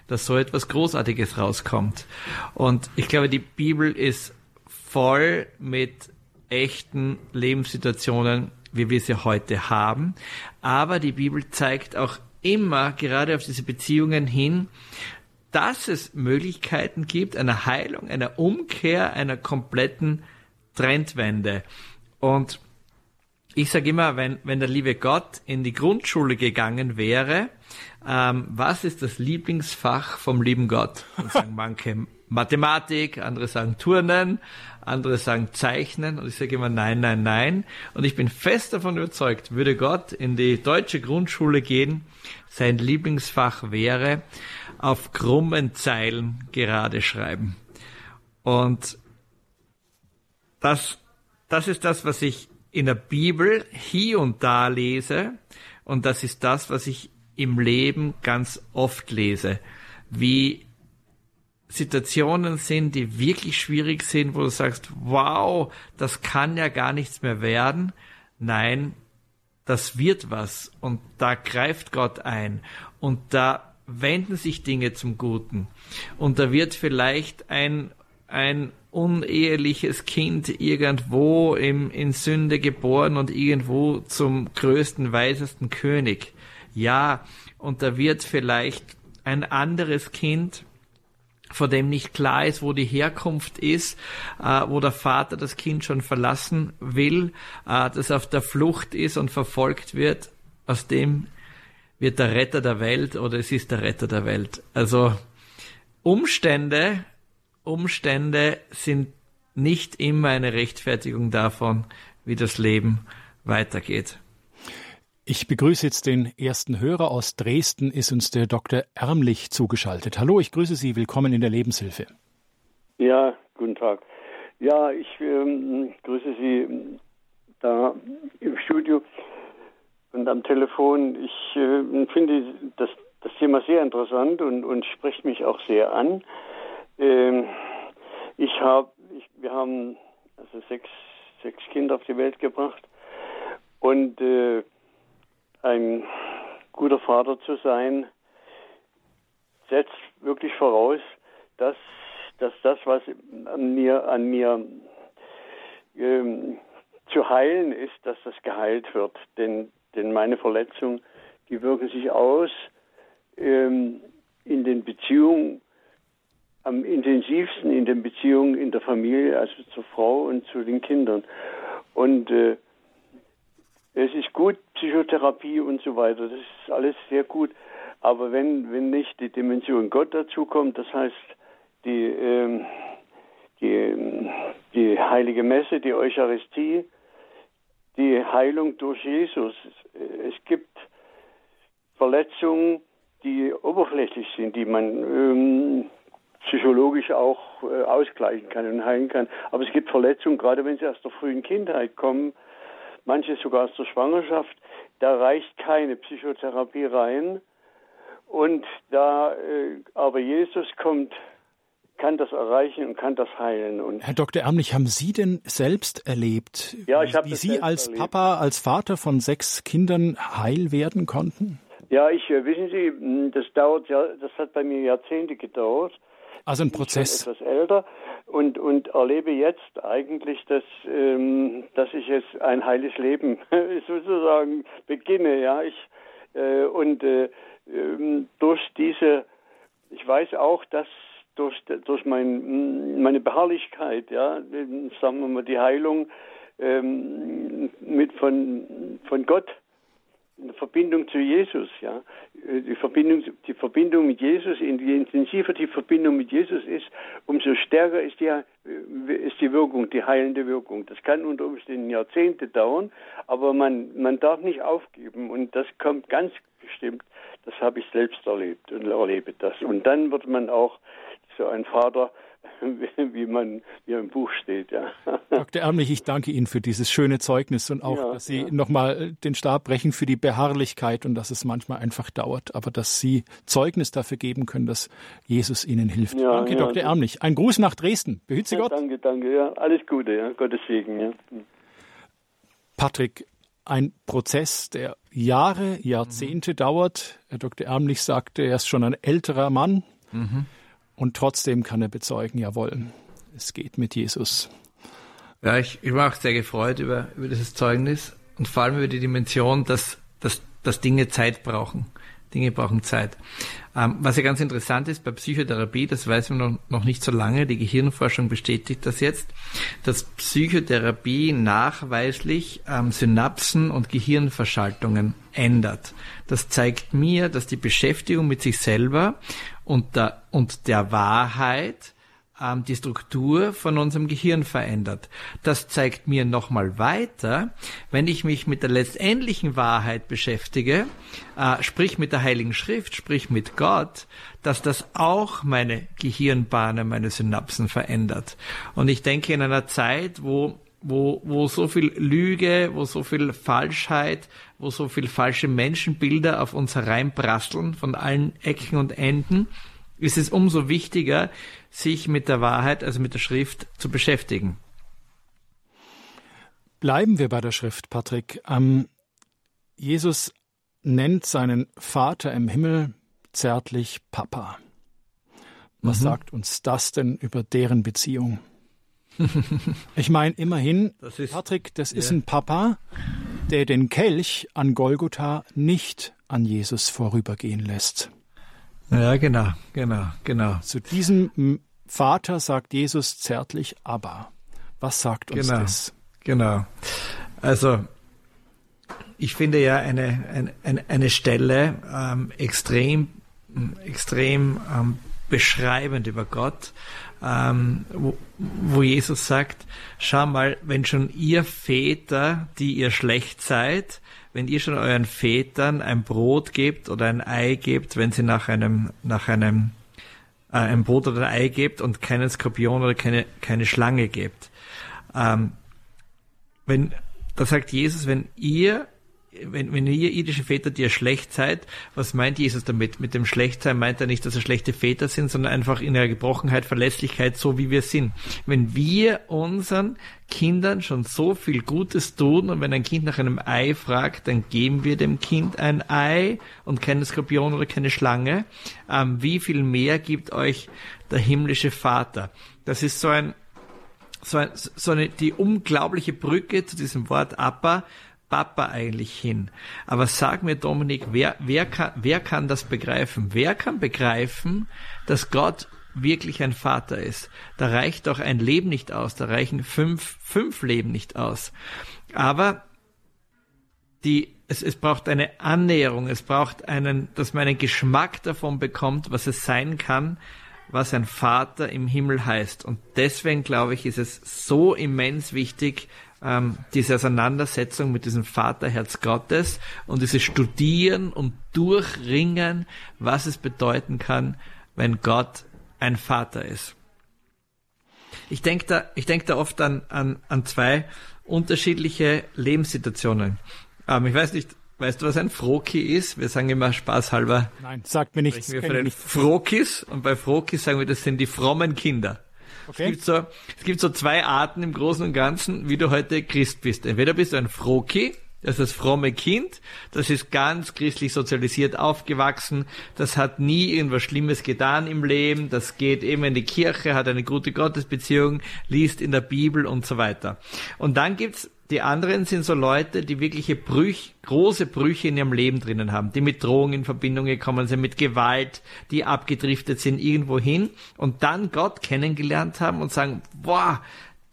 dass so etwas Großartiges rauskommt. Und ich glaube, die Bibel ist voll mit echten Lebenssituationen, wie wir sie heute haben. Aber die Bibel zeigt auch immer gerade auf diese Beziehungen hin, dass es Möglichkeiten gibt, einer Heilung, einer Umkehr, einer kompletten Trendwende. Und ich sage immer, wenn, wenn der liebe Gott in die Grundschule gegangen wäre, ähm, was ist das Lieblingsfach vom lieben Gott? Und sagen manche Mathematik, andere sagen Turnen, andere sagen Zeichnen und ich sage immer nein, nein, nein. Und ich bin fest davon überzeugt, würde Gott in die deutsche Grundschule gehen, sein Lieblingsfach wäre auf krummen Zeilen gerade schreiben. Und das, das ist das, was ich in der Bibel hier und da lese. Und das ist das, was ich im Leben ganz oft lese. Wie Situationen sind, die wirklich schwierig sind, wo du sagst, wow, das kann ja gar nichts mehr werden. Nein, das wird was. Und da greift Gott ein. Und da wenden sich Dinge zum Guten. Und da wird vielleicht ein, ein uneheliches Kind irgendwo im, in Sünde geboren und irgendwo zum größten, weisesten König. Ja, und da wird vielleicht ein anderes Kind, vor dem nicht klar ist, wo die Herkunft ist, äh, wo der Vater das Kind schon verlassen will, äh, das auf der Flucht ist und verfolgt wird, aus dem wird der Retter der Welt oder es ist der Retter der Welt. Also Umstände Umstände sind nicht immer eine Rechtfertigung davon, wie das Leben weitergeht. Ich begrüße jetzt den ersten Hörer aus Dresden, ist uns der Dr. Ärmlich zugeschaltet. Hallo, ich grüße Sie, willkommen in der Lebenshilfe. Ja, guten Tag. Ja, ich ähm, grüße Sie da im Studio und am Telefon. Ich äh, finde das, das Thema sehr interessant und, und spricht mich auch sehr an. Ähm, ich habe, wir haben also sechs, sechs Kinder auf die Welt gebracht und äh, ein guter Vater zu sein, setzt wirklich voraus, dass, dass das, was an mir, an mir ähm, zu heilen ist, dass das geheilt wird. Denn, denn meine Verletzungen, die wirken sich aus ähm, in den Beziehungen, am intensivsten in den Beziehungen in der Familie, also zur Frau und zu den Kindern. Und äh, es ist gut, Psychotherapie und so weiter, das ist alles sehr gut. Aber wenn, wenn nicht die Dimension Gott dazukommt, das heißt die, ähm, die, die heilige Messe, die Eucharistie, die Heilung durch Jesus. Es gibt Verletzungen, die oberflächlich sind, die man ähm, psychologisch auch äh, ausgleichen kann und heilen kann. Aber es gibt Verletzungen, gerade wenn sie aus der frühen Kindheit kommen, manche sogar aus der Schwangerschaft, da reicht keine Psychotherapie rein. Und da äh, aber Jesus kommt, kann das erreichen und kann das heilen. Und Herr Dr. Ärmlich, haben Sie denn selbst erlebt, ja, ich wie, Sie als erlebt. Papa, als Vater von sechs Kindern heil werden konnten? Ja, ich äh, wissen Sie, hm, das dauert ja, das hat bei mir Jahrzehnte gedauert. Also ein Prozess. Ich bin etwas älter und, und erlebe jetzt eigentlich, dass, ähm, dass ich jetzt ein heiles Leben [LAUGHS] sozusagen beginne. Ja, ich äh, und äh, äh, durch diese, ich weiß auch, dass durch, durch mein, meine Beharrlichkeit, ja, sagen wir mal, die Heilung ähm, mit von, von Gott eine Verbindung zu Jesus, ja. Die Verbindung, die Verbindung mit Jesus, je intensiver die Verbindung mit Jesus ist, umso stärker ist die, ist die Wirkung, die heilende Wirkung. Das kann unter Umständen Jahrzehnte dauern, aber man, man darf nicht aufgeben und das kommt ganz bestimmt. Das habe ich selbst erlebt und erlebe das. Und dann wird man auch so ein Vater, [LAUGHS] wie man hier im Buch steht. Ja. Dr. Ärmlich, ich danke Ihnen für dieses schöne Zeugnis und auch, ja, dass Sie ja. nochmal den Stab brechen für die Beharrlichkeit und dass es manchmal einfach dauert, aber dass Sie Zeugnis dafür geben können, dass Jesus Ihnen hilft. Ja, danke, Dr. Ärmlich. Ein Gruß nach Dresden. Behüt Sie Gott. Danke, danke. Ja. Alles Gute. Ja. Gottes Segen. Ja. Patrick, ein Prozess, der Jahre, Jahrzehnte mhm. dauert. Herr Dr. Ärmlich sagte, er ist schon ein älterer Mann. Mhm. Und trotzdem kann er bezeugen, jawohl, es geht mit Jesus. Ja, ich, ich war auch sehr gefreut über, über dieses Zeugnis und vor allem über die Dimension, dass, dass, dass Dinge Zeit brauchen. Dinge brauchen Zeit. Ähm, was ja ganz interessant ist bei Psychotherapie, das weiß man noch, noch nicht so lange, die Gehirnforschung bestätigt das jetzt, dass Psychotherapie nachweislich ähm, Synapsen und Gehirnverschaltungen ändert. Das zeigt mir, dass die Beschäftigung mit sich selber und der, und der Wahrheit ähm, die Struktur von unserem Gehirn verändert. Das zeigt mir nochmal weiter, wenn ich mich mit der letztendlichen Wahrheit beschäftige, äh, sprich mit der Heiligen Schrift, sprich mit Gott, dass das auch meine Gehirnbahnen, meine Synapsen verändert. Und ich denke in einer Zeit, wo wo, wo so viel Lüge, wo so viel Falschheit, wo so viel falsche Menschenbilder auf uns hereinprasseln von allen Ecken und Enden, ist es umso wichtiger, sich mit der Wahrheit, also mit der Schrift zu beschäftigen. Bleiben wir bei der Schrift, Patrick. Ähm, Jesus nennt seinen Vater im Himmel zärtlich Papa. Was mhm. sagt uns das denn über deren Beziehung? [LAUGHS] ich meine, immerhin, das ist, Patrick, das ja. ist ein Papa, der den Kelch an Golgotha nicht an Jesus vorübergehen lässt. Ja, genau, genau, genau. Zu diesem Vater sagt Jesus zärtlich aber. Was sagt uns genau, das? Genau. Also, ich finde ja eine, eine, eine Stelle ähm, extrem, extrem ähm, beschreibend über Gott ähm, wo, wo Jesus sagt, schau mal, wenn schon ihr Väter, die ihr schlecht seid, wenn ihr schon euren Vätern ein Brot gebt oder ein Ei gebt, wenn sie nach einem, nach einem, äh, ein Brot oder ein Ei gebt und keinen Skorpion oder keine, keine Schlange gebt. Ähm, wenn, da sagt Jesus, wenn ihr wenn, wenn ihr irdische Väter, die ihr schlecht seid, was meint Jesus damit? Mit dem Schlechtsein meint er nicht, dass er schlechte Väter sind, sondern einfach in ihrer Gebrochenheit, Verlässlichkeit, so wie wir sind. Wenn wir unseren Kindern schon so viel Gutes tun und wenn ein Kind nach einem Ei fragt, dann geben wir dem Kind ein Ei und keine Skorpion oder keine Schlange. Ähm, wie viel mehr gibt euch der himmlische Vater? Das ist so ein so, ein, so eine, die unglaubliche Brücke zu diesem Wort Appa, Papa eigentlich hin? Aber sag mir, Dominik, wer, wer, kann, wer kann das begreifen? Wer kann begreifen, dass Gott wirklich ein Vater ist? Da reicht doch ein Leben nicht aus, da reichen fünf, fünf Leben nicht aus. Aber die, es, es braucht eine Annäherung, es braucht einen, dass man einen Geschmack davon bekommt, was es sein kann, was ein Vater im Himmel heißt. Und deswegen glaube ich, ist es so immens wichtig, ähm, diese Auseinandersetzung mit diesem Vaterherz Gottes und dieses Studieren und Durchringen, was es bedeuten kann, wenn Gott ein Vater ist. Ich denke da, ich denke da oft an, an, an zwei unterschiedliche Lebenssituationen. Ähm, ich weiß nicht, weißt du, was ein Froki ist? Wir sagen immer spaßhalber. Nein, sagt mir nichts. Wir von den Frokis und bei Frokis sagen wir, das sind die frommen Kinder. Okay. Es, gibt so, es gibt so zwei Arten im Großen und Ganzen, wie du heute Christ bist. Entweder bist du ein Froki, das ist das fromme Kind, das ist ganz christlich sozialisiert aufgewachsen, das hat nie irgendwas Schlimmes getan im Leben, das geht eben in die Kirche, hat eine gute Gottesbeziehung, liest in der Bibel und so weiter. Und dann gibt's die anderen sind so Leute, die wirkliche Brüch, große Brüche in ihrem Leben drinnen haben, die mit Drohungen in Verbindung gekommen sind, mit Gewalt, die abgedriftet sind irgendwo hin und dann Gott kennengelernt haben und sagen, boah,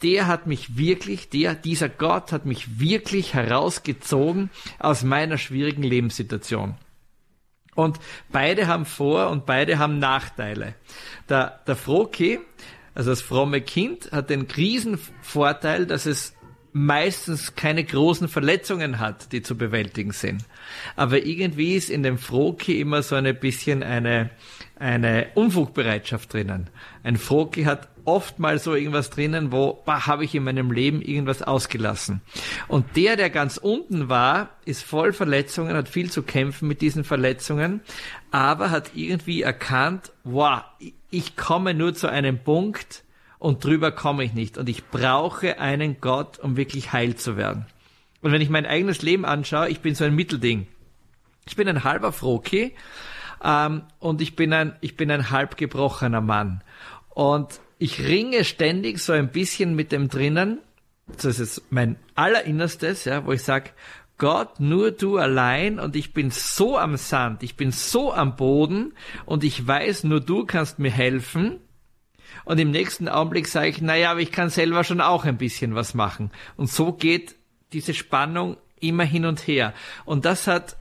der hat mich wirklich, der, dieser Gott hat mich wirklich herausgezogen aus meiner schwierigen Lebenssituation. Und beide haben Vor- und beide haben Nachteile. Der, der Froki, also das fromme Kind, hat den Krisenvorteil, dass es meistens keine großen Verletzungen hat, die zu bewältigen sind. Aber irgendwie ist in dem Froki immer so ein bisschen eine, eine Unfugbereitschaft drinnen. Ein Froki hat oft mal so irgendwas drinnen, wo habe ich in meinem Leben irgendwas ausgelassen. Und der, der ganz unten war, ist voll Verletzungen, hat viel zu kämpfen mit diesen Verletzungen, aber hat irgendwie erkannt, wow, ich komme nur zu einem Punkt, und drüber komme ich nicht. Und ich brauche einen Gott, um wirklich heil zu werden. Und wenn ich mein eigenes Leben anschaue, ich bin so ein Mittelding. Ich bin ein halber Froki ähm, und ich bin ein, ich bin ein halb gebrochener Mann. Und ich ringe ständig so ein bisschen mit dem drinnen. Das ist mein allerinnerstes, ja, wo ich sage, Gott, nur du allein und ich bin so am Sand, ich bin so am Boden und ich weiß, nur du kannst mir helfen und im nächsten Augenblick sage ich, naja, aber ich kann selber schon auch ein bisschen was machen. Und so geht diese Spannung immer hin und her. Und das hat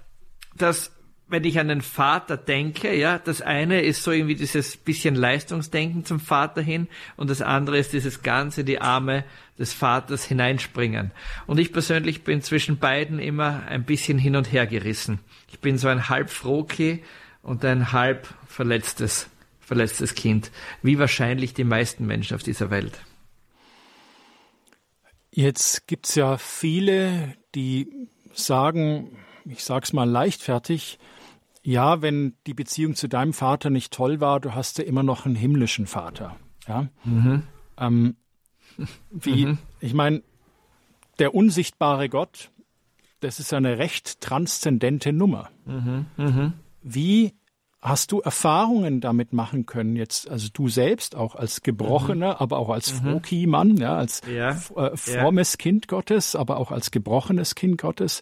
das wenn ich an den Vater denke, ja, das eine ist so irgendwie dieses bisschen Leistungsdenken zum Vater hin und das andere ist dieses ganze die Arme des Vaters hineinspringen. Und ich persönlich bin zwischen beiden immer ein bisschen hin und her gerissen. Ich bin so ein halb Froki und ein halb verletztes verletztes Kind, wie wahrscheinlich die meisten Menschen auf dieser Welt. Jetzt gibt es ja viele, die sagen, ich sage es mal leichtfertig, ja, wenn die Beziehung zu deinem Vater nicht toll war, du hast ja immer noch einen himmlischen Vater. Ja? Mhm. Ähm, wie, mhm. ich meine, der unsichtbare Gott, das ist eine recht transzendente Nummer. Mhm. mhm. Wie Hast du Erfahrungen damit machen können jetzt, also du selbst auch als Gebrochener, mhm. aber auch als mhm. Froki-Mann, ja, als ja. Äh, frommes ja. Kind Gottes, aber auch als gebrochenes Kind Gottes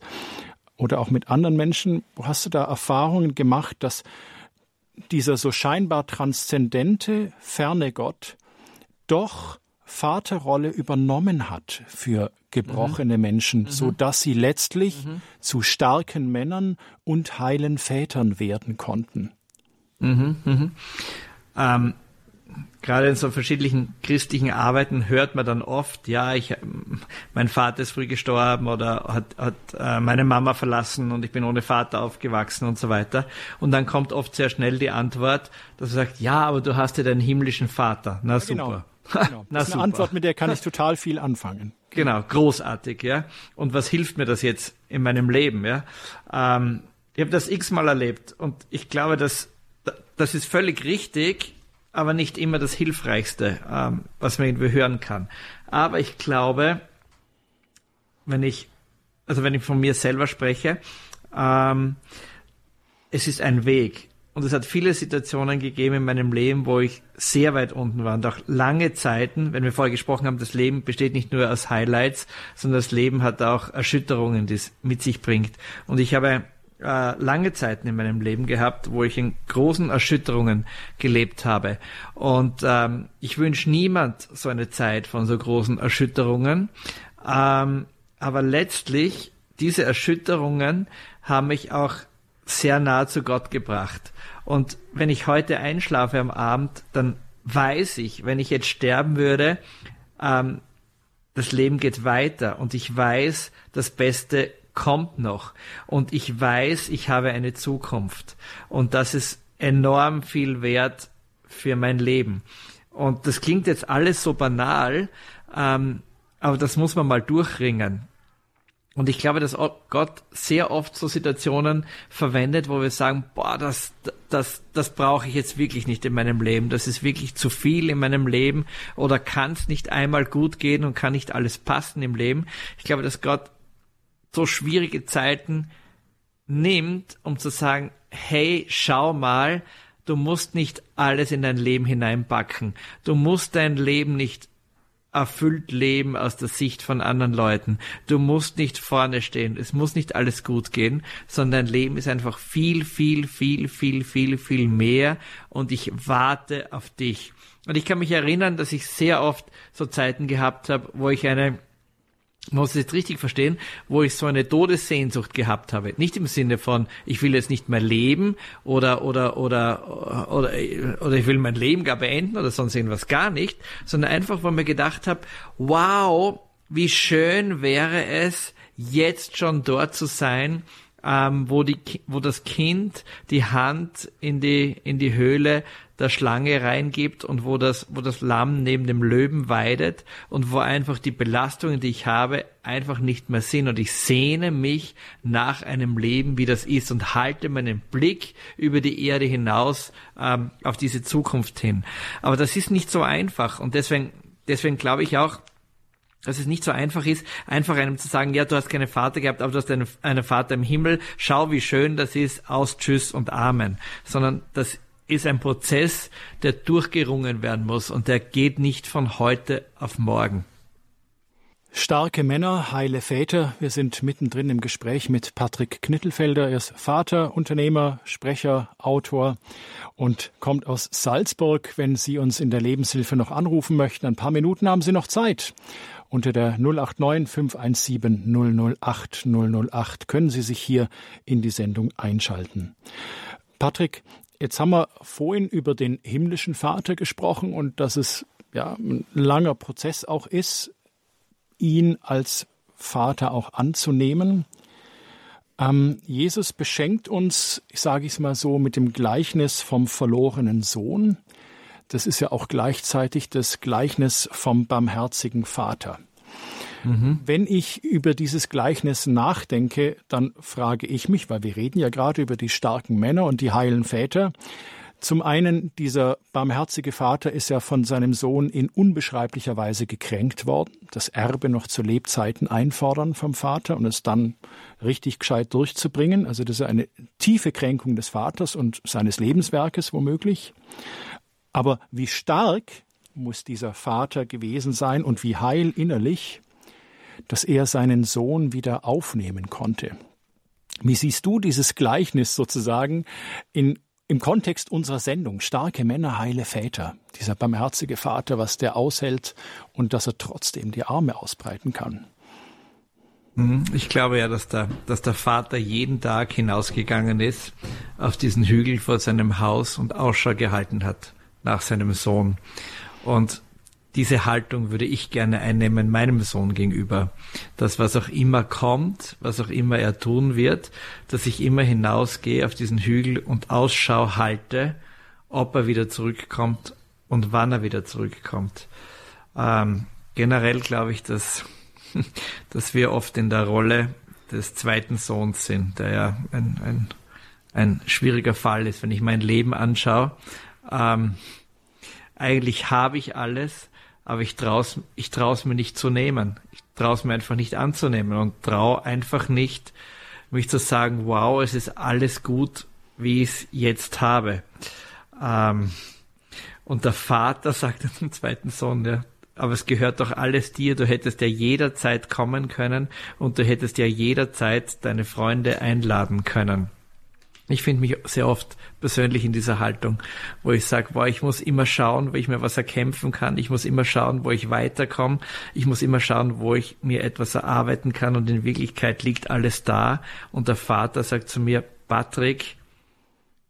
oder auch mit anderen Menschen, hast du da Erfahrungen gemacht, dass dieser so scheinbar transzendente, ferne Gott doch Vaterrolle übernommen hat für gebrochene mhm. Menschen, mhm. so dass sie letztlich mhm. zu starken Männern und heilen Vätern werden konnten. Mhm, mhm. Ähm, gerade in so verschiedenen christlichen Arbeiten hört man dann oft, ja, ich, mein Vater ist früh gestorben oder hat, hat äh, meine Mama verlassen und ich bin ohne Vater aufgewachsen und so weiter. Und dann kommt oft sehr schnell die Antwort, dass er sagt, ja, aber du hast ja deinen himmlischen Vater. Na ja, genau. super. Genau. [LAUGHS] Das ist eine Antwort, mit der kann ich total viel anfangen. Genau, großartig, ja. Und was hilft mir das jetzt in meinem Leben, ja? Ähm, ich habe das x-mal erlebt und ich glaube, dass das ist völlig richtig, aber nicht immer das Hilfreichste, ähm, was man irgendwie hören kann. Aber ich glaube, wenn ich, also wenn ich von mir selber spreche, ähm, es ist ein Weg. Und es hat viele Situationen gegeben in meinem Leben, wo ich sehr weit unten war und auch lange Zeiten, wenn wir vorher gesprochen haben, das Leben besteht nicht nur aus Highlights, sondern das Leben hat auch Erschütterungen, die es mit sich bringt. Und ich habe äh, lange Zeiten in meinem Leben gehabt, wo ich in großen Erschütterungen gelebt habe. Und ähm, ich wünsche niemand so eine Zeit von so großen Erschütterungen. Ähm, aber letztlich, diese Erschütterungen haben mich auch sehr nah zu Gott gebracht. Und wenn ich heute einschlafe am Abend, dann weiß ich, wenn ich jetzt sterben würde, ähm, das Leben geht weiter und ich weiß, das Beste kommt noch. Und ich weiß, ich habe eine Zukunft. Und das ist enorm viel wert für mein Leben. Und das klingt jetzt alles so banal, ähm, aber das muss man mal durchringen. Und ich glaube, dass Gott sehr oft so Situationen verwendet, wo wir sagen, boah, das, das, das brauche ich jetzt wirklich nicht in meinem Leben. Das ist wirklich zu viel in meinem Leben oder kann es nicht einmal gut gehen und kann nicht alles passen im Leben. Ich glaube, dass Gott so schwierige Zeiten nimmt, um zu sagen, hey, schau mal, du musst nicht alles in dein Leben hineinpacken. Du musst dein Leben nicht erfüllt leben aus der Sicht von anderen Leuten. Du musst nicht vorne stehen. Es muss nicht alles gut gehen, sondern dein Leben ist einfach viel, viel, viel, viel, viel, viel mehr und ich warte auf dich. Und ich kann mich erinnern, dass ich sehr oft so Zeiten gehabt habe, wo ich eine muss es jetzt richtig verstehen, wo ich so eine Todessehnsucht gehabt habe. Nicht im Sinne von, ich will jetzt nicht mehr leben oder, oder, oder, oder, oder ich will mein Leben gar beenden oder sonst irgendwas gar nicht, sondern einfach, ich mir gedacht habe, wow, wie schön wäre es, jetzt schon dort zu sein, ähm, wo, die, wo das Kind die Hand in die, in die Höhle der Schlange reingibt und wo das, wo das Lamm neben dem Löwen weidet und wo einfach die Belastungen, die ich habe, einfach nicht mehr sind. Und ich sehne mich nach einem Leben, wie das ist und halte meinen Blick über die Erde hinaus ähm, auf diese Zukunft hin. Aber das ist nicht so einfach und deswegen, deswegen glaube ich auch, dass es nicht so einfach ist, einfach einem zu sagen, ja, du hast keinen Vater gehabt, aber du hast einen, einen Vater im Himmel, schau, wie schön das ist, aus, tschüss und Amen. Sondern das ist ein Prozess, der durchgerungen werden muss und der geht nicht von heute auf morgen. Starke Männer, heile Väter. Wir sind mittendrin im Gespräch mit Patrick Knittelfelder. Er ist Vater, Unternehmer, Sprecher, Autor und kommt aus Salzburg. Wenn Sie uns in der Lebenshilfe noch anrufen möchten, ein paar Minuten haben Sie noch Zeit. Unter der 089 517 008 008 können Sie sich hier in die Sendung einschalten. Patrick, Jetzt haben wir vorhin über den himmlischen Vater gesprochen und dass es ja ein langer Prozess auch ist, ihn als Vater auch anzunehmen. Ähm, Jesus beschenkt uns, ich sage es mal so, mit dem Gleichnis vom verlorenen Sohn. Das ist ja auch gleichzeitig das Gleichnis vom barmherzigen Vater. Mhm. Wenn ich über dieses Gleichnis nachdenke, dann frage ich mich, weil wir reden ja gerade über die starken Männer und die heilen Väter, zum einen, dieser barmherzige Vater ist ja von seinem Sohn in unbeschreiblicher Weise gekränkt worden, das Erbe noch zu Lebzeiten einfordern vom Vater und es dann richtig gescheit durchzubringen. Also das ist eine tiefe Kränkung des Vaters und seines Lebenswerkes womöglich. Aber wie stark muss dieser Vater gewesen sein und wie heil innerlich, dass er seinen Sohn wieder aufnehmen konnte. Wie siehst du dieses Gleichnis sozusagen in, im Kontext unserer Sendung? Starke Männer, heile Väter. Dieser barmherzige Vater, was der aushält und dass er trotzdem die Arme ausbreiten kann. Mhm. Ich glaube ja, dass der, dass der Vater jeden Tag hinausgegangen ist auf diesen Hügel vor seinem Haus und Ausschau gehalten hat nach seinem Sohn. Und diese Haltung würde ich gerne einnehmen meinem Sohn gegenüber. Dass was auch immer kommt, was auch immer er tun wird, dass ich immer hinausgehe auf diesen Hügel und Ausschau halte, ob er wieder zurückkommt und wann er wieder zurückkommt. Ähm, generell glaube ich, dass, [LAUGHS] dass wir oft in der Rolle des zweiten Sohns sind, der ja ein, ein, ein schwieriger Fall ist, wenn ich mein Leben anschaue. Ähm, eigentlich habe ich alles, aber ich traue es ich trau's mir nicht zu nehmen. Ich traue es mir einfach nicht anzunehmen und traue einfach nicht, mich zu sagen, wow, es ist alles gut, wie ich es jetzt habe. Ähm, und der Vater sagt [LAUGHS] dem zweiten Sohn, ja, aber es gehört doch alles dir, du hättest ja jederzeit kommen können und du hättest ja jederzeit deine Freunde einladen können. Ich finde mich sehr oft persönlich in dieser Haltung, wo ich sage, boah, ich muss immer schauen, wo ich mir was erkämpfen kann. Ich muss immer schauen, wo ich weiterkomme. Ich muss immer schauen, wo ich mir etwas erarbeiten kann. Und in Wirklichkeit liegt alles da. Und der Vater sagt zu mir, Patrick,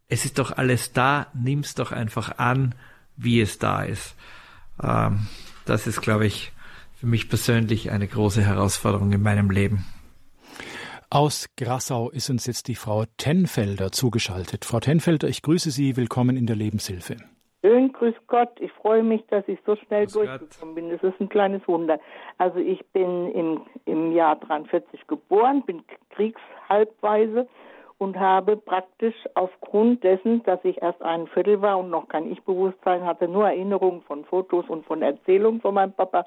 es ist doch alles da. Nimm's doch einfach an, wie es da ist. Ähm, das ist, glaube ich, für mich persönlich eine große Herausforderung in meinem Leben. Aus Grassau ist uns jetzt die Frau Tenfelder zugeschaltet. Frau Tenfelder, ich grüße Sie. Willkommen in der Lebenshilfe. Schön, grüß Gott. Ich freue mich, dass ich so schnell grüß durchgekommen Gott. bin. Das ist ein kleines Wunder. Also ich bin im, im Jahr 43 geboren, bin kriegshalbweise und habe praktisch aufgrund dessen, dass ich erst ein Viertel war und noch kein Ich-Bewusstsein hatte, nur Erinnerungen von Fotos und von Erzählungen von meinem Papa.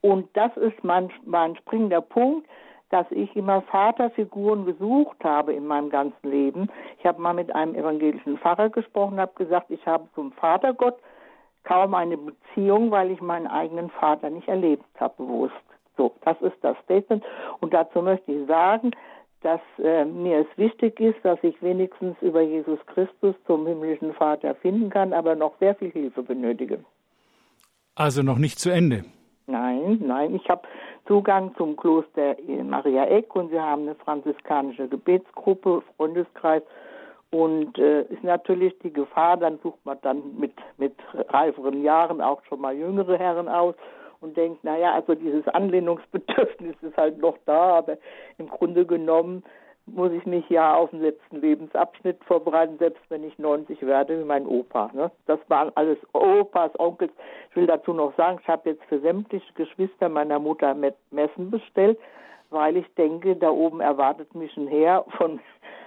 Und das ist mein, mein springender Punkt dass ich immer Vaterfiguren gesucht habe in meinem ganzen Leben. Ich habe mal mit einem evangelischen Pfarrer gesprochen, habe gesagt, ich habe zum Vatergott kaum eine Beziehung, weil ich meinen eigenen Vater nicht erlebt habe, bewusst. So, das ist das Statement. Und dazu möchte ich sagen, dass äh, mir es wichtig ist, dass ich wenigstens über Jesus Christus zum himmlischen Vater finden kann, aber noch sehr viel Hilfe benötige. Also noch nicht zu Ende. Nein, nein, ich habe Zugang zum Kloster Maria Eck und wir haben eine franziskanische Gebetsgruppe, Freundeskreis. Und äh, ist natürlich die Gefahr, dann sucht man dann mit, mit reiferen Jahren auch schon mal jüngere Herren aus und denkt, naja, also dieses Anlehnungsbedürfnis [LAUGHS] ist halt noch da, aber im Grunde genommen muss ich mich ja auf den letzten Lebensabschnitt vorbereiten, selbst wenn ich 90 werde, wie mein Opa. Ne? Das waren alles Opas, Onkels. Ich will dazu noch sagen, ich habe jetzt für sämtliche Geschwister meiner Mutter Messen bestellt, weil ich denke, da oben erwartet mich ein Heer von,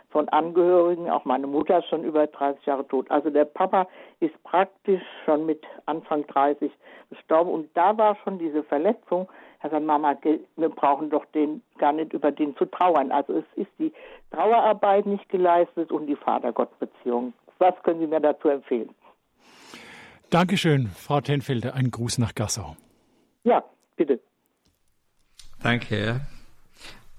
von Angehörigen. Auch meine Mutter ist schon über 30 Jahre tot. Also der Papa ist praktisch schon mit Anfang 30 gestorben. Und da war schon diese Verletzung, er sagt, Mama, wir brauchen doch den gar nicht über den zu trauern. Also es ist die Trauerarbeit nicht geleistet und die Vater-Gott-Beziehung. Was können Sie mir dazu empfehlen? Dankeschön, Frau Tenfelder. Ein Gruß nach Gassau. Ja, bitte. Danke.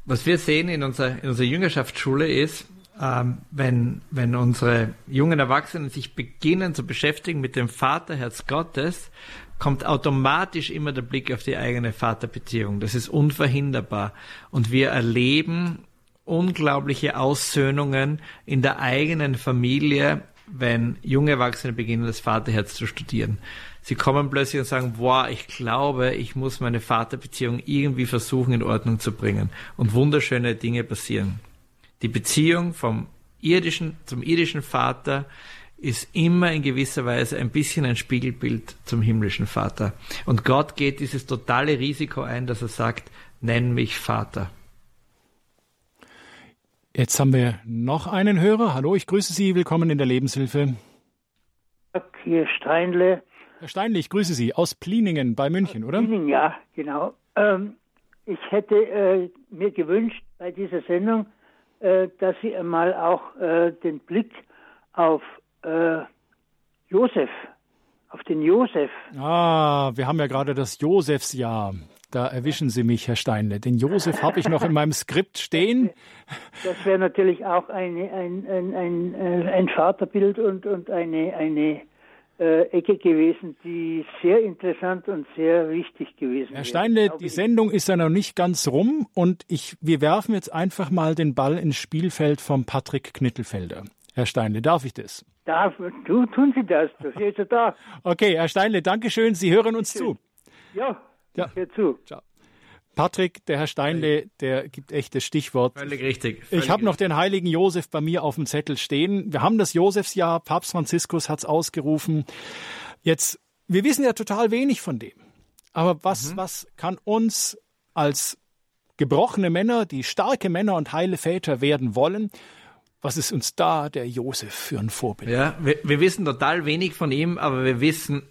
Was wir sehen in unserer, in unserer Jüngerschaftsschule ist, ähm, wenn, wenn unsere jungen Erwachsenen sich beginnen zu beschäftigen mit dem Vaterherz Gottes, kommt automatisch immer der Blick auf die eigene Vaterbeziehung. Das ist unverhinderbar. Und wir erleben unglaubliche Aussöhnungen in der eigenen Familie, wenn junge Erwachsene beginnen, das Vaterherz zu studieren. Sie kommen plötzlich und sagen, boah, ich glaube, ich muss meine Vaterbeziehung irgendwie versuchen in Ordnung zu bringen. Und wunderschöne Dinge passieren. Die Beziehung vom irdischen zum irdischen Vater ist immer in gewisser Weise ein bisschen ein Spiegelbild zum himmlischen Vater. Und Gott geht dieses totale Risiko ein, dass er sagt, nenn mich Vater. Jetzt haben wir noch einen Hörer. Hallo, ich grüße Sie. Willkommen in der Lebenshilfe. Hier Steinle. Herr Steinle, ich grüße Sie aus Pliningen bei München, oder? Pliningen, ja, genau. Ähm, ich hätte äh, mir gewünscht bei dieser Sendung, äh, dass Sie einmal auch äh, den Blick auf äh, Josef, auf den Josef. Ah, wir haben ja gerade das Josefsjahr. Da erwischen Sie mich, Herr Steinle. Den Josef habe ich noch in meinem Skript stehen. Das wäre natürlich auch eine, ein, ein, ein, äh, ein Vaterbild und, und eine, eine äh, Ecke gewesen, die sehr interessant und sehr wichtig gewesen wäre. Herr Steinle, die Sendung ist ja noch nicht ganz rum und ich, wir werfen jetzt einfach mal den Ball ins Spielfeld von Patrick Knittelfelder. Herr Steinle, darf ich das? Darf, du, tun Sie das, das ist ja da. Okay, Herr Steinle, danke schön, Sie hören uns zu. Ja, Ja. ich höre zu. Ciao. Patrick, der Herr Steinle, der gibt echt das Stichwort. Völlig richtig. Ich habe noch den heiligen Josef bei mir auf dem Zettel stehen. Wir haben das Josefsjahr, Papst Franziskus hat's ausgerufen. Jetzt, wir wissen ja total wenig von dem. Aber was, was kann uns als gebrochene Männer, die starke Männer und heile Väter werden wollen, was ist uns da der Josef für ein Vorbild? Ja, wir, wir wissen total wenig von ihm, aber wir wissen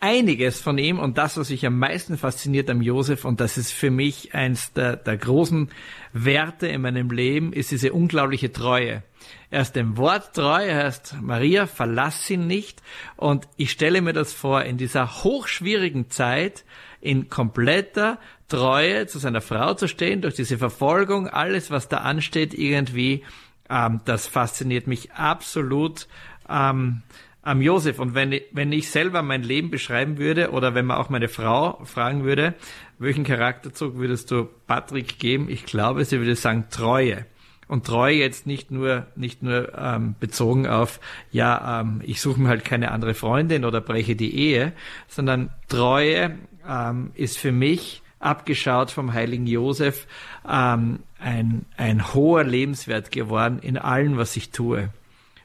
einiges von ihm und das, was mich am meisten fasziniert am Josef und das ist für mich eins der, der großen Werte in meinem Leben, ist diese unglaubliche Treue. Er ist dem Wort treu, er heißt Maria, verlass ihn nicht und ich stelle mir das vor, in dieser hochschwierigen Zeit, in kompletter Treue zu seiner Frau zu stehen, durch diese Verfolgung, alles, was da ansteht, irgendwie, ähm, das fasziniert mich absolut. Ähm, am Josef. Und wenn, ich- wenn ich selber mein Leben beschreiben würde oder wenn man auch meine Frau fragen würde, welchen Charakterzug würdest du Patrick geben? Ich glaube, sie würde sagen Treue. Und Treue jetzt nicht nur, nicht nur ähm, bezogen auf, ja, ähm, ich suche mir halt keine andere Freundin oder breche die Ehe, sondern Treue ähm, ist für mich abgeschaut vom heiligen Josef ähm, ein, ein hoher Lebenswert geworden in allem, was ich tue.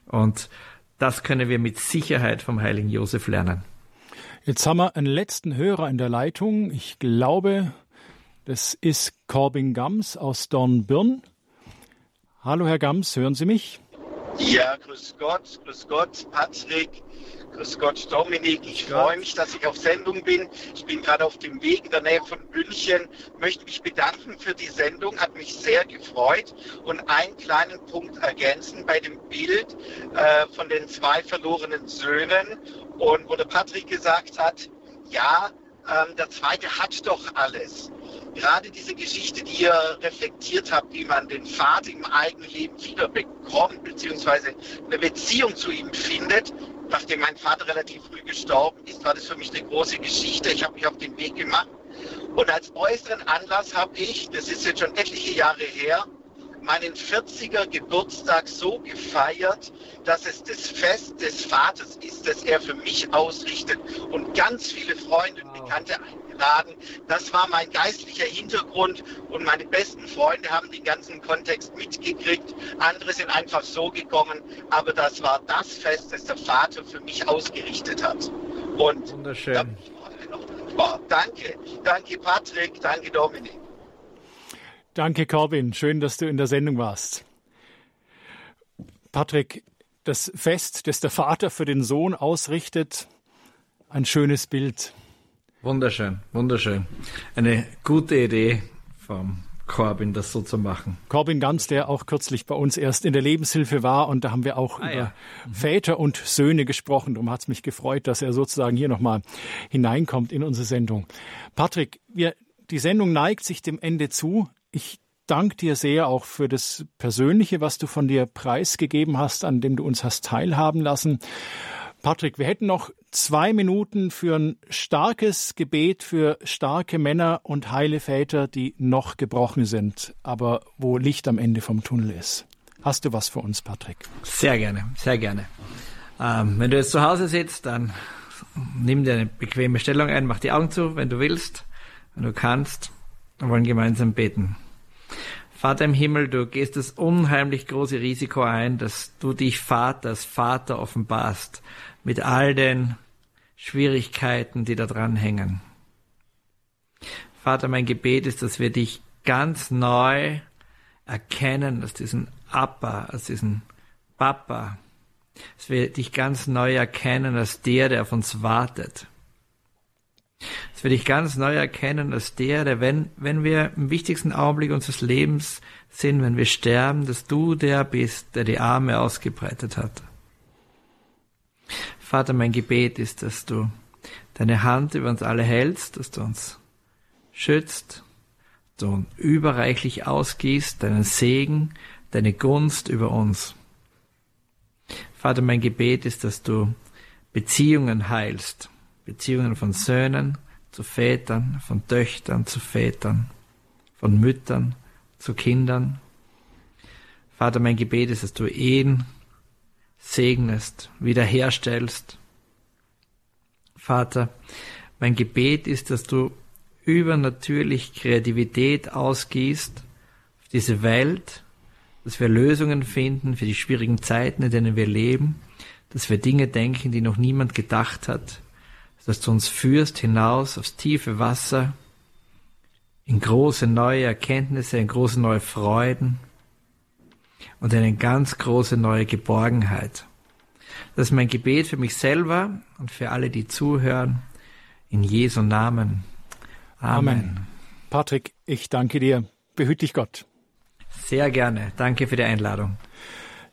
Und das können wir mit Sicherheit vom heiligen Josef lernen. Jetzt haben wir einen letzten Hörer in der Leitung. Ich glaube, das ist Corbin Gams aus Dornbirn. Hallo, Herr Gams, hören Sie mich? Ja, grüß Gott, grüß Gott, Patrick, grüß Gott, Dominik. Ich freue mich, dass ich auf Sendung bin. Ich bin gerade auf dem Weg in der Nähe von München. Möchte mich bedanken für die Sendung, hat mich sehr gefreut und einen kleinen Punkt ergänzen bei dem Bild äh, von den zwei verlorenen Söhnen und wo der Patrick gesagt hat, ja, ähm, der zweite hat doch alles. Gerade diese Geschichte, die ihr reflektiert habt, wie man den Vater im eigenen Leben wieder bekommt, beziehungsweise eine Beziehung zu ihm findet. Nachdem mein Vater relativ früh gestorben ist, war das für mich eine große Geschichte. Ich habe mich auf den Weg gemacht. Und als äußeren Anlass habe ich, das ist jetzt schon etliche Jahre her, meinen 40er Geburtstag so gefeiert, dass es das Fest des Vaters ist, das er für mich ausrichtet und ganz viele Freunde und Bekannte eingeladen. Das war mein geistlicher Hintergrund und meine besten Freunde haben den ganzen Kontext mitgekriegt. Andere sind einfach so gekommen, aber das war das Fest, das der Vater für mich ausgerichtet hat. Und Wunderschön. da dankbar. Danke, danke Patrick, danke Dominik. Danke, Corbin. Schön, dass du in der Sendung warst. Patrick, das Fest, das der Vater für den Sohn ausrichtet, ein schönes Bild. Wunderschön, wunderschön. Eine gute Idee vom Corbin, das so zu machen. Corbin Ganz, der auch kürzlich bei uns erst in der Lebenshilfe war und da haben wir auch Ah, über ja. Väter und Söhne gesprochen. Darum hat es mich gefreut, dass er sozusagen hier nochmal hineinkommt in unsere Sendung. Patrick, wir, die Sendung neigt sich dem Ende zu. Ich danke dir sehr auch für das Persönliche, was du von dir preisgegeben hast, an dem du uns hast teilhaben lassen. Patrick, wir hätten noch zwei Minuten für ein starkes Gebet für starke Männer und heile Väter, die noch gebrochen sind, aber wo Licht am Ende vom Tunnel ist. Hast du was für uns, Patrick? Sehr gerne, sehr gerne. Ähm, wenn du jetzt zu Hause sitzt, dann nimm dir eine bequeme Stellung ein, mach die Augen zu, wenn du willst, wenn du kannst. Wir wollen gemeinsam beten. Vater im Himmel, du gehst das unheimlich große Risiko ein, dass du dich Vaters Vater offenbarst mit all den Schwierigkeiten, die da dran hängen. Vater, mein Gebet ist, dass wir dich ganz neu erkennen, als diesen Appa, als diesen Papa, dass wir dich ganz neu erkennen als der, der auf uns wartet. Dass wir dich ganz neu erkennen als der, der, wenn, wenn wir im wichtigsten Augenblick unseres Lebens sind, wenn wir sterben, dass du der bist, der die Arme ausgebreitet hat. Vater, mein Gebet ist, dass du deine Hand über uns alle hältst, dass du uns schützt, du überreichlich ausgießt, deinen Segen, deine Gunst über uns. Vater, mein Gebet ist, dass du Beziehungen heilst, Beziehungen von Söhnen zu Vätern, von Töchtern zu Vätern, von Müttern zu Kindern. Vater, mein Gebet ist, dass du Ehen segnest, wiederherstellst. Vater, mein Gebet ist, dass du übernatürlich Kreativität ausgießt auf diese Welt, dass wir Lösungen finden für die schwierigen Zeiten, in denen wir leben, dass wir Dinge denken, die noch niemand gedacht hat, dass du uns führst hinaus aufs tiefe Wasser, in große neue Erkenntnisse, in große neue Freuden und in eine ganz große neue Geborgenheit. Das ist mein Gebet für mich selber und für alle, die zuhören. In Jesu Namen. Amen. Amen. Patrick, ich danke dir. Behüt dich Gott. Sehr gerne. Danke für die Einladung.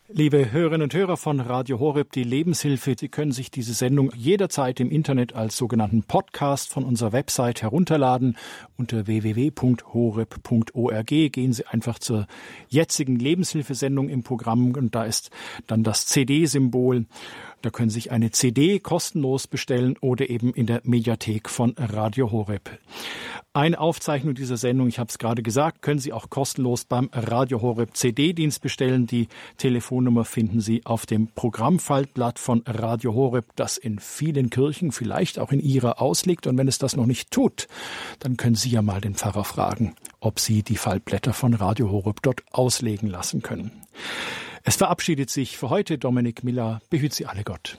Liebe Hörerinnen und Hörer von Radio Horeb, die Lebenshilfe, Sie können sich diese Sendung jederzeit im Internet als sogenannten Podcast von unserer Website herunterladen. Unter www.horeb.org gehen Sie einfach zur jetzigen Lebenshilfesendung im Programm und da ist dann das CD-Symbol. Da können Sie sich eine CD kostenlos bestellen oder eben in der Mediathek von Radio Horeb. Eine Aufzeichnung dieser Sendung, ich habe es gerade gesagt, können Sie auch kostenlos beim Radio Horeb CD-Dienst bestellen. Die Telefonnummer finden Sie auf dem Programmfaltblatt von Radio Horeb, das in vielen Kirchen, vielleicht auch in Ihrer ausliegt. Und wenn es das noch nicht tut, dann können Sie ja mal den Pfarrer fragen, ob Sie die Faltblätter von Radio Horeb dort auslegen lassen können. Es verabschiedet sich für heute Dominik Miller. Behüt Sie alle Gott.